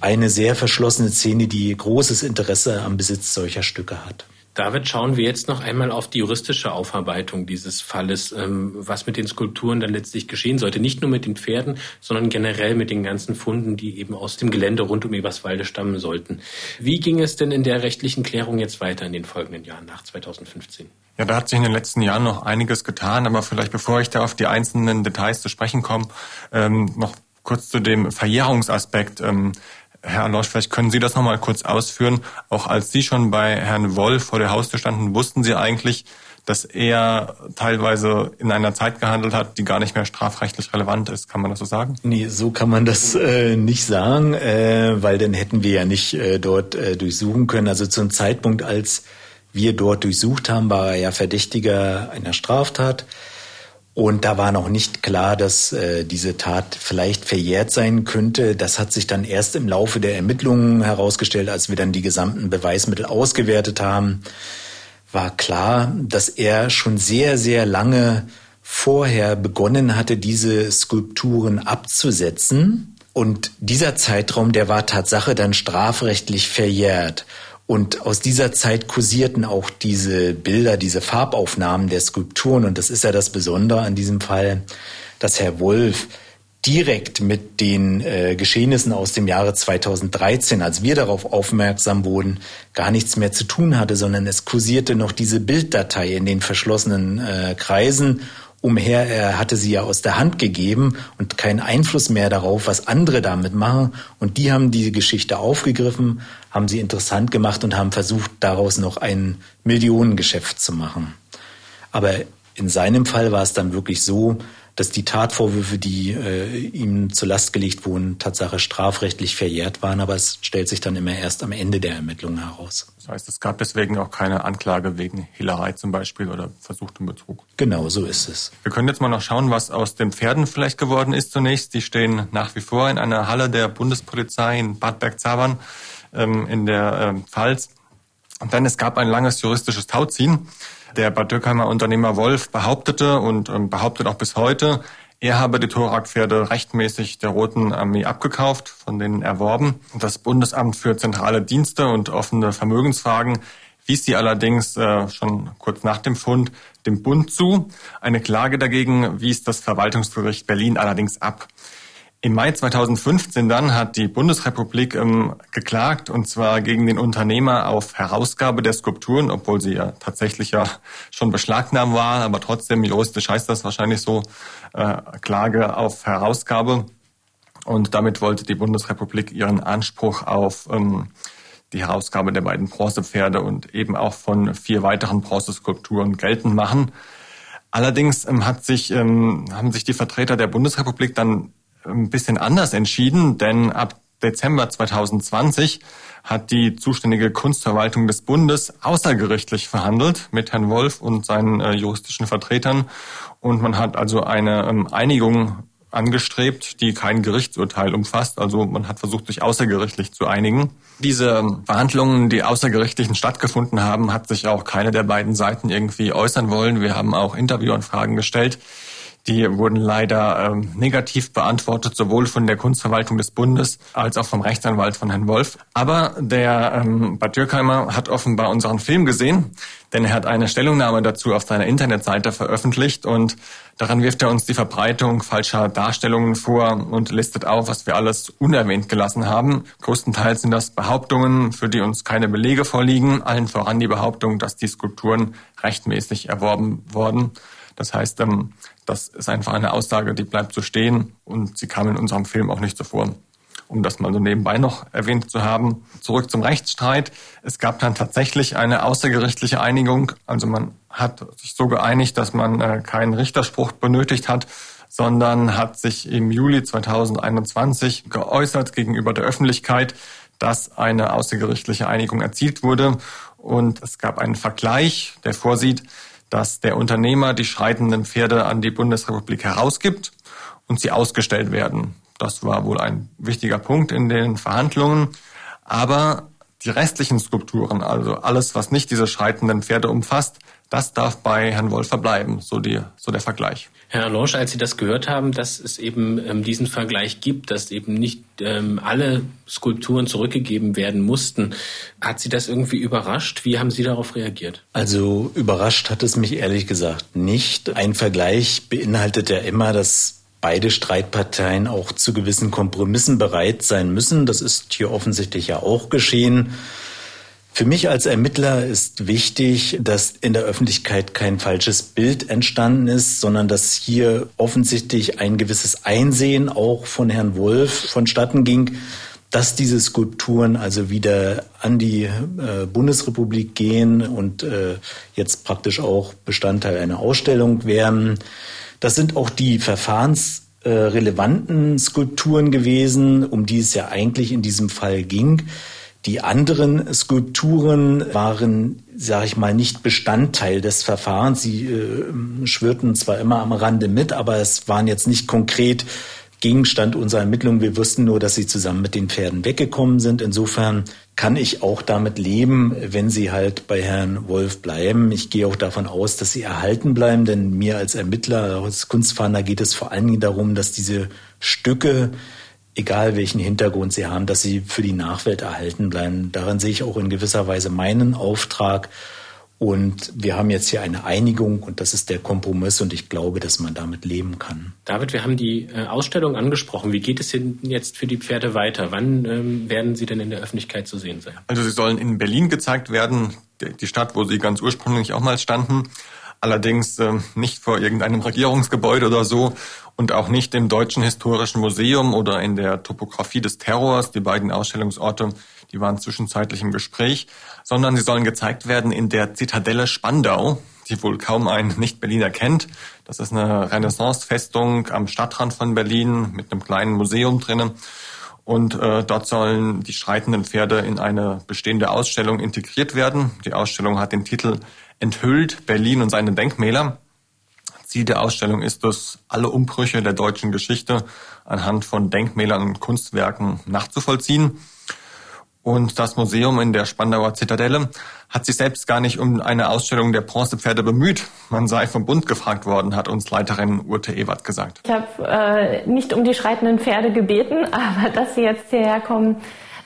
eine sehr verschlossene Szene, die großes Interesse am Besitz solcher Stücke hat. David, schauen wir jetzt noch einmal auf die juristische Aufarbeitung dieses Falles, ähm, was mit den Skulpturen dann letztlich geschehen sollte. Nicht nur mit den Pferden, sondern generell mit den ganzen Funden, die eben aus dem Gelände rund um Eberswalde stammen sollten. Wie ging es denn in der rechtlichen Klärung jetzt weiter in den folgenden Jahren nach 2015? Ja, da hat sich in den letzten Jahren noch einiges getan, aber vielleicht bevor ich da auf die einzelnen Details zu sprechen komme, ähm, noch kurz zu dem Verjährungsaspekt. Herr Losch, vielleicht können Sie das nochmal kurz ausführen. Auch als Sie schon bei Herrn Wolf vor der Haustür standen, wussten Sie eigentlich, dass er teilweise in einer Zeit gehandelt hat, die gar nicht mehr strafrechtlich relevant ist. Kann man das so sagen? Nee, so kann man das äh, nicht sagen, äh, weil dann hätten wir ja nicht äh, dort äh, durchsuchen können. Also zum Zeitpunkt, als wir dort durchsucht haben, war er ja Verdächtiger einer Straftat. Und da war noch nicht klar, dass äh, diese Tat vielleicht verjährt sein könnte. Das hat sich dann erst im Laufe der Ermittlungen herausgestellt, als wir dann die gesamten Beweismittel ausgewertet haben, war klar, dass er schon sehr, sehr lange vorher begonnen hatte, diese Skulpturen abzusetzen. Und dieser Zeitraum, der war Tatsache dann strafrechtlich verjährt. Und aus dieser Zeit kursierten auch diese Bilder, diese Farbaufnahmen der Skulpturen. Und das ist ja das Besondere an diesem Fall, dass Herr Wolf direkt mit den äh, Geschehnissen aus dem Jahre 2013, als wir darauf aufmerksam wurden, gar nichts mehr zu tun hatte, sondern es kursierte noch diese Bilddatei in den verschlossenen äh, Kreisen umher. Er hatte sie ja aus der Hand gegeben und keinen Einfluss mehr darauf, was andere damit machen. Und die haben diese Geschichte aufgegriffen, haben sie interessant gemacht und haben versucht, daraus noch ein Millionengeschäft zu machen. Aber in seinem Fall war es dann wirklich so, dass die Tatvorwürfe, die äh, ihm zur Last gelegt wurden, Tatsache strafrechtlich verjährt waren, aber es stellt sich dann immer erst am Ende der Ermittlungen heraus. Das heißt, es gab deswegen auch keine Anklage wegen Hehlerei zum Beispiel oder versuchtem Betrug. Genau, so ist es. Wir können jetzt mal noch schauen, was aus den Pferden vielleicht geworden ist zunächst. Die stehen nach wie vor in einer Halle der Bundespolizei in Bad Bergzabern ähm, in der äh, Pfalz. Und dann es gab ein langes juristisches Tauziehen. Der Bad Dürkheimer Unternehmer Wolf behauptete und ähm, behauptet auch bis heute, er habe die Thorak-Pferde rechtmäßig der Roten Armee abgekauft, von denen erworben. Das Bundesamt für zentrale Dienste und offene Vermögensfragen wies sie allerdings äh, schon kurz nach dem Fund dem Bund zu. Eine Klage dagegen wies das Verwaltungsgericht Berlin allerdings ab. Im Mai 2015 dann hat die Bundesrepublik ähm, geklagt, und zwar gegen den Unternehmer auf Herausgabe der Skulpturen, obwohl sie ja tatsächlich ja schon beschlagnahmt war, aber trotzdem juristisch heißt das wahrscheinlich so, äh, Klage auf Herausgabe. Und damit wollte die Bundesrepublik ihren Anspruch auf ähm, die Herausgabe der beiden Bronzepferde und eben auch von vier weiteren Bronzeskulpturen geltend machen. Allerdings ähm, hat sich, ähm, haben sich die Vertreter der Bundesrepublik dann ein bisschen anders entschieden, denn ab Dezember 2020 hat die zuständige Kunstverwaltung des Bundes außergerichtlich verhandelt mit Herrn Wolf und seinen äh, juristischen Vertretern. Und man hat also eine ähm, Einigung angestrebt, die kein Gerichtsurteil umfasst. Also man hat versucht, sich außergerichtlich zu einigen. Diese ähm, Verhandlungen, die außergerichtlichen stattgefunden haben, hat sich auch keine der beiden Seiten irgendwie äußern wollen. Wir haben auch Interviewanfragen gestellt. Die wurden leider ähm, negativ beantwortet, sowohl von der Kunstverwaltung des Bundes als auch vom Rechtsanwalt von Herrn Wolf. Aber der ähm, Bad Dürkheimer hat offenbar unseren Film gesehen, denn er hat eine Stellungnahme dazu auf seiner Internetseite veröffentlicht und daran wirft er uns die Verbreitung falscher Darstellungen vor und listet auf, was wir alles unerwähnt gelassen haben. Größtenteils sind das Behauptungen, für die uns keine Belege vorliegen, allen voran die Behauptung, dass die Skulpturen rechtmäßig erworben wurden. Das heißt, ähm, das ist einfach eine Aussage, die bleibt so stehen und sie kam in unserem Film auch nicht so vor. Um das mal so nebenbei noch erwähnt zu haben. Zurück zum Rechtsstreit. Es gab dann tatsächlich eine außergerichtliche Einigung. Also man hat sich so geeinigt, dass man äh, keinen Richterspruch benötigt hat, sondern hat sich im Juli 2021 geäußert gegenüber der Öffentlichkeit, dass eine außergerichtliche Einigung erzielt wurde. Und es gab einen Vergleich, der vorsieht, dass der Unternehmer die schreitenden Pferde an die Bundesrepublik herausgibt und sie ausgestellt werden. Das war wohl ein wichtiger Punkt in den Verhandlungen. Aber Die restlichen Skulpturen, also alles, was nicht diese schreitenden Pferde umfasst, das darf bei Herrn Wolf verbleiben, so, die, so der Vergleich. Herr Alonge, als Sie das gehört haben, dass es eben ähm, diesen Vergleich gibt, dass eben nicht ähm, alle Skulpturen zurückgegeben werden mussten, hat Sie das irgendwie überrascht? Wie haben Sie darauf reagiert? Also überrascht hat es mich ehrlich gesagt nicht. Ein Vergleich beinhaltet ja immer, dass beide Streitparteien auch zu gewissen Kompromissen bereit sein müssen. Das ist hier offensichtlich ja auch geschehen. Für mich als Ermittler ist wichtig, dass in der Öffentlichkeit kein falsches Bild entstanden ist, sondern dass hier offensichtlich ein gewisses Einsehen auch von Herrn Wolf vonstatten ging, dass diese Skulpturen also wieder an die äh, Bundesrepublik gehen und äh, jetzt praktisch auch Bestandteil einer Ausstellung werden. Das sind auch die verfahrensrelevanten Skulpturen gewesen, um die es ja eigentlich in diesem Fall ging. Die anderen Skulpturen waren, sage ich mal, nicht Bestandteil des Verfahrens. Sie äh, schwirrten zwar immer am Rande mit, aber es waren jetzt nicht konkret Gegenstand unserer Ermittlungen. Wir wussten nur, dass sie zusammen mit den Pferden weggekommen sind. Insofern kann ich auch damit leben, wenn sie halt bei Herrn Wolf bleiben. Ich gehe auch davon aus, dass sie erhalten bleiben, denn mir als Ermittler, als Kunstfahnder geht es vor allen Dingen darum, dass diese Stücke, egal welchen Hintergrund sie haben, dass sie für die Nachwelt erhalten bleiben. Daran sehe ich auch in gewisser Weise meinen Auftrag. Und wir haben jetzt hier eine Einigung und das ist der Kompromiss und ich glaube, dass man damit leben kann. David, wir haben die äh, Ausstellung angesprochen. Wie geht es denn jetzt für die Pferde weiter? Wann ähm, werden sie denn in der Öffentlichkeit zu sehen sein? Also sie sollen in Berlin gezeigt werden, die Stadt, wo sie ganz ursprünglich auch mal standen. Allerdings äh, nicht vor irgendeinem Regierungsgebäude oder so und auch nicht im Deutschen Historischen Museum oder in der Topographie des Terrors. Die beiden Ausstellungsorte die waren zwischenzeitlich im Gespräch, sondern sie sollen gezeigt werden in der Zitadelle Spandau, die wohl kaum ein Nicht-Berliner kennt. Das ist eine Renaissance-Festung am Stadtrand von Berlin mit einem kleinen Museum drinnen. Und äh, dort sollen die schreitenden Pferde in eine bestehende Ausstellung integriert werden. Die Ausstellung hat den Titel Enthüllt Berlin und seine Denkmäler. Ziel der Ausstellung ist es, alle Umbrüche der deutschen Geschichte anhand von Denkmälern und Kunstwerken nachzuvollziehen. Und das Museum in der Spandauer Zitadelle hat sich selbst gar nicht um eine Ausstellung der Bronzepferde bemüht. Man sei vom Bund gefragt worden, hat uns Leiterin Urte Ewert gesagt. Ich habe äh, nicht um die schreitenden Pferde gebeten, [laughs] aber dass sie jetzt hierher kommen,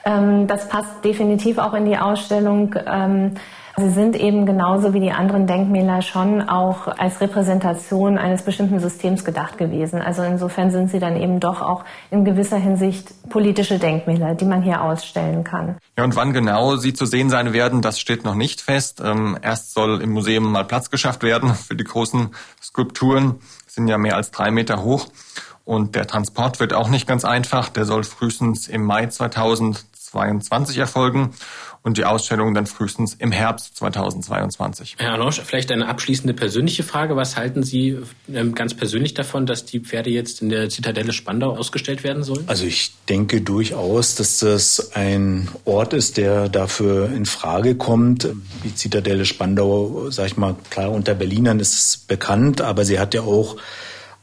ähm, das passt definitiv auch in die Ausstellung. Ähm, Sie sind eben genauso wie die anderen Denkmäler schon auch als Repräsentation eines bestimmten Systems gedacht gewesen. Also insofern sind sie dann eben doch auch in gewisser Hinsicht politische Denkmäler, die man hier ausstellen kann. Ja, und wann genau sie zu sehen sein werden, das steht noch nicht fest. Ähm, erst soll im Museum mal Platz geschafft werden [laughs] für die großen Skulpturen. Sind ja mehr als drei Meter hoch. Und der Transport wird auch nicht ganz einfach. Der soll frühestens im Mai 2022 erfolgen und die Ausstellung dann frühestens im Herbst 2022. Herr Alonge, vielleicht eine abschließende persönliche Frage. Was halten Sie ähm, ganz persönlich davon, dass die Pferde jetzt in der Zitadelle Spandau ausgestellt werden sollen? Also ich denke durchaus, dass das ein Ort ist, der dafür in Frage kommt. Die Zitadelle Spandau, sag ich mal, klar unter Berlinern ist es bekannt, aber sie hat ja auch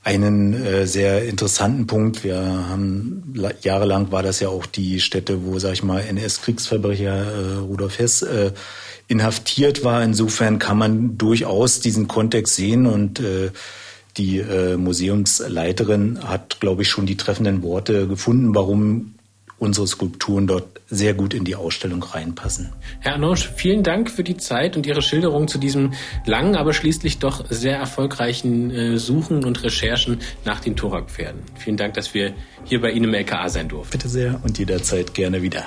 einen äh, sehr interessanten Punkt. Wir haben jahrelang war das ja auch die Stätte, wo, sag ich mal, NS-Kriegsverbrecher äh, Rudolf Hess äh, inhaftiert war. Insofern kann man durchaus diesen Kontext sehen und äh, die äh, Museumsleiterin hat, glaube ich, schon die treffenden Worte gefunden, warum unsere Skulpturen dort sehr gut in die Ausstellung reinpassen. Herr Anonge, vielen Dank für die Zeit und Ihre Schilderung zu diesem langen, aber schließlich doch sehr erfolgreichen äh, Suchen und Recherchen nach den Thorak-Pferden. Vielen Dank, dass wir hier bei Ihnen im LKA sein durften. Bitte sehr und jederzeit gerne wieder.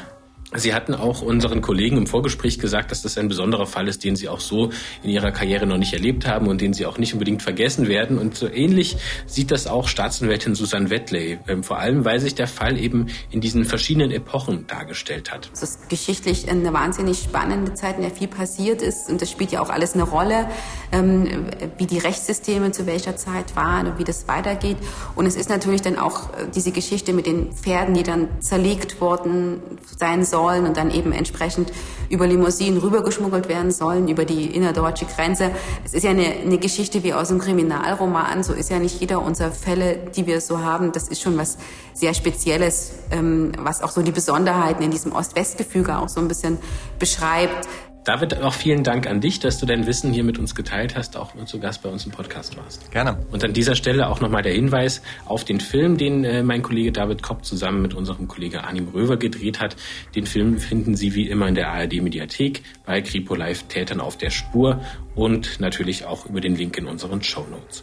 Sie hatten auch unseren Kollegen im Vorgespräch gesagt, dass das ein besonderer Fall ist, den Sie auch so in Ihrer Karriere noch nicht erlebt haben und den Sie auch nicht unbedingt vergessen werden. Und so ähnlich sieht das auch Staatsanwältin Susanne Wettley, ähm, vor allem weil sich der Fall eben in diesen verschiedenen Epochen dargestellt hat. Es ist geschichtlich eine wahnsinnig spannende Zeit, in der viel passiert ist und das spielt ja auch alles eine Rolle, ähm, wie die Rechtssysteme zu welcher Zeit waren und wie das weitergeht. Und es ist natürlich dann auch äh, diese Geschichte mit den Pferden, die dann zerlegt worden sein sollen sollen und dann eben entsprechend über Limousinen rübergeschmuggelt werden sollen, über die innerdeutsche Grenze. Es ist ja eine, eine Geschichte wie aus einem Kriminalroman. So ist ja nicht jeder unserer Fälle, die wir so haben. Das ist schon was sehr Spezielles, ähm, was auch so die Besonderheiten in diesem Ost-West-Gefüge auch so ein bisschen beschreibt. David, auch vielen Dank an dich, dass du dein Wissen hier mit uns geteilt hast, auch zu Gast bei uns im Podcast warst. Gerne. Und an dieser Stelle auch nochmal der Hinweis auf den Film, den äh, mein Kollege David Kopp zusammen mit unserem Kollege Arnim Röver gedreht hat. Den Film finden Sie wie immer in der ARD Mediathek bei Kripo Live Tätern auf der Spur und natürlich auch über den Link in unseren Show Notes.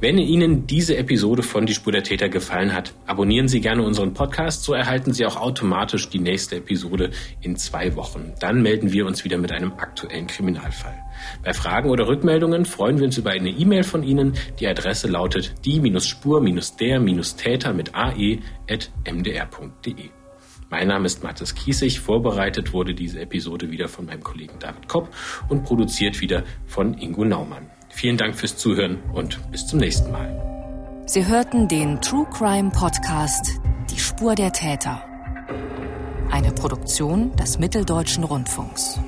Wenn Ihnen diese Episode von Die Spur der Täter gefallen hat, abonnieren Sie gerne unseren Podcast, so erhalten Sie auch automatisch die nächste Episode in zwei Wochen. Dann melden wir uns wieder mit einem aktuellen Kriminalfall. Bei Fragen oder Rückmeldungen freuen wir uns über eine E-Mail von Ihnen. Die Adresse lautet die-spur-der-täter mit ae.mdr.de. Mein Name ist Mathis Kiesig. Vorbereitet wurde diese Episode wieder von meinem Kollegen David Kopp und produziert wieder von Ingo Naumann. Vielen Dank fürs Zuhören und bis zum nächsten Mal. Sie hörten den True Crime Podcast Die Spur der Täter. Eine Produktion des Mitteldeutschen Rundfunks.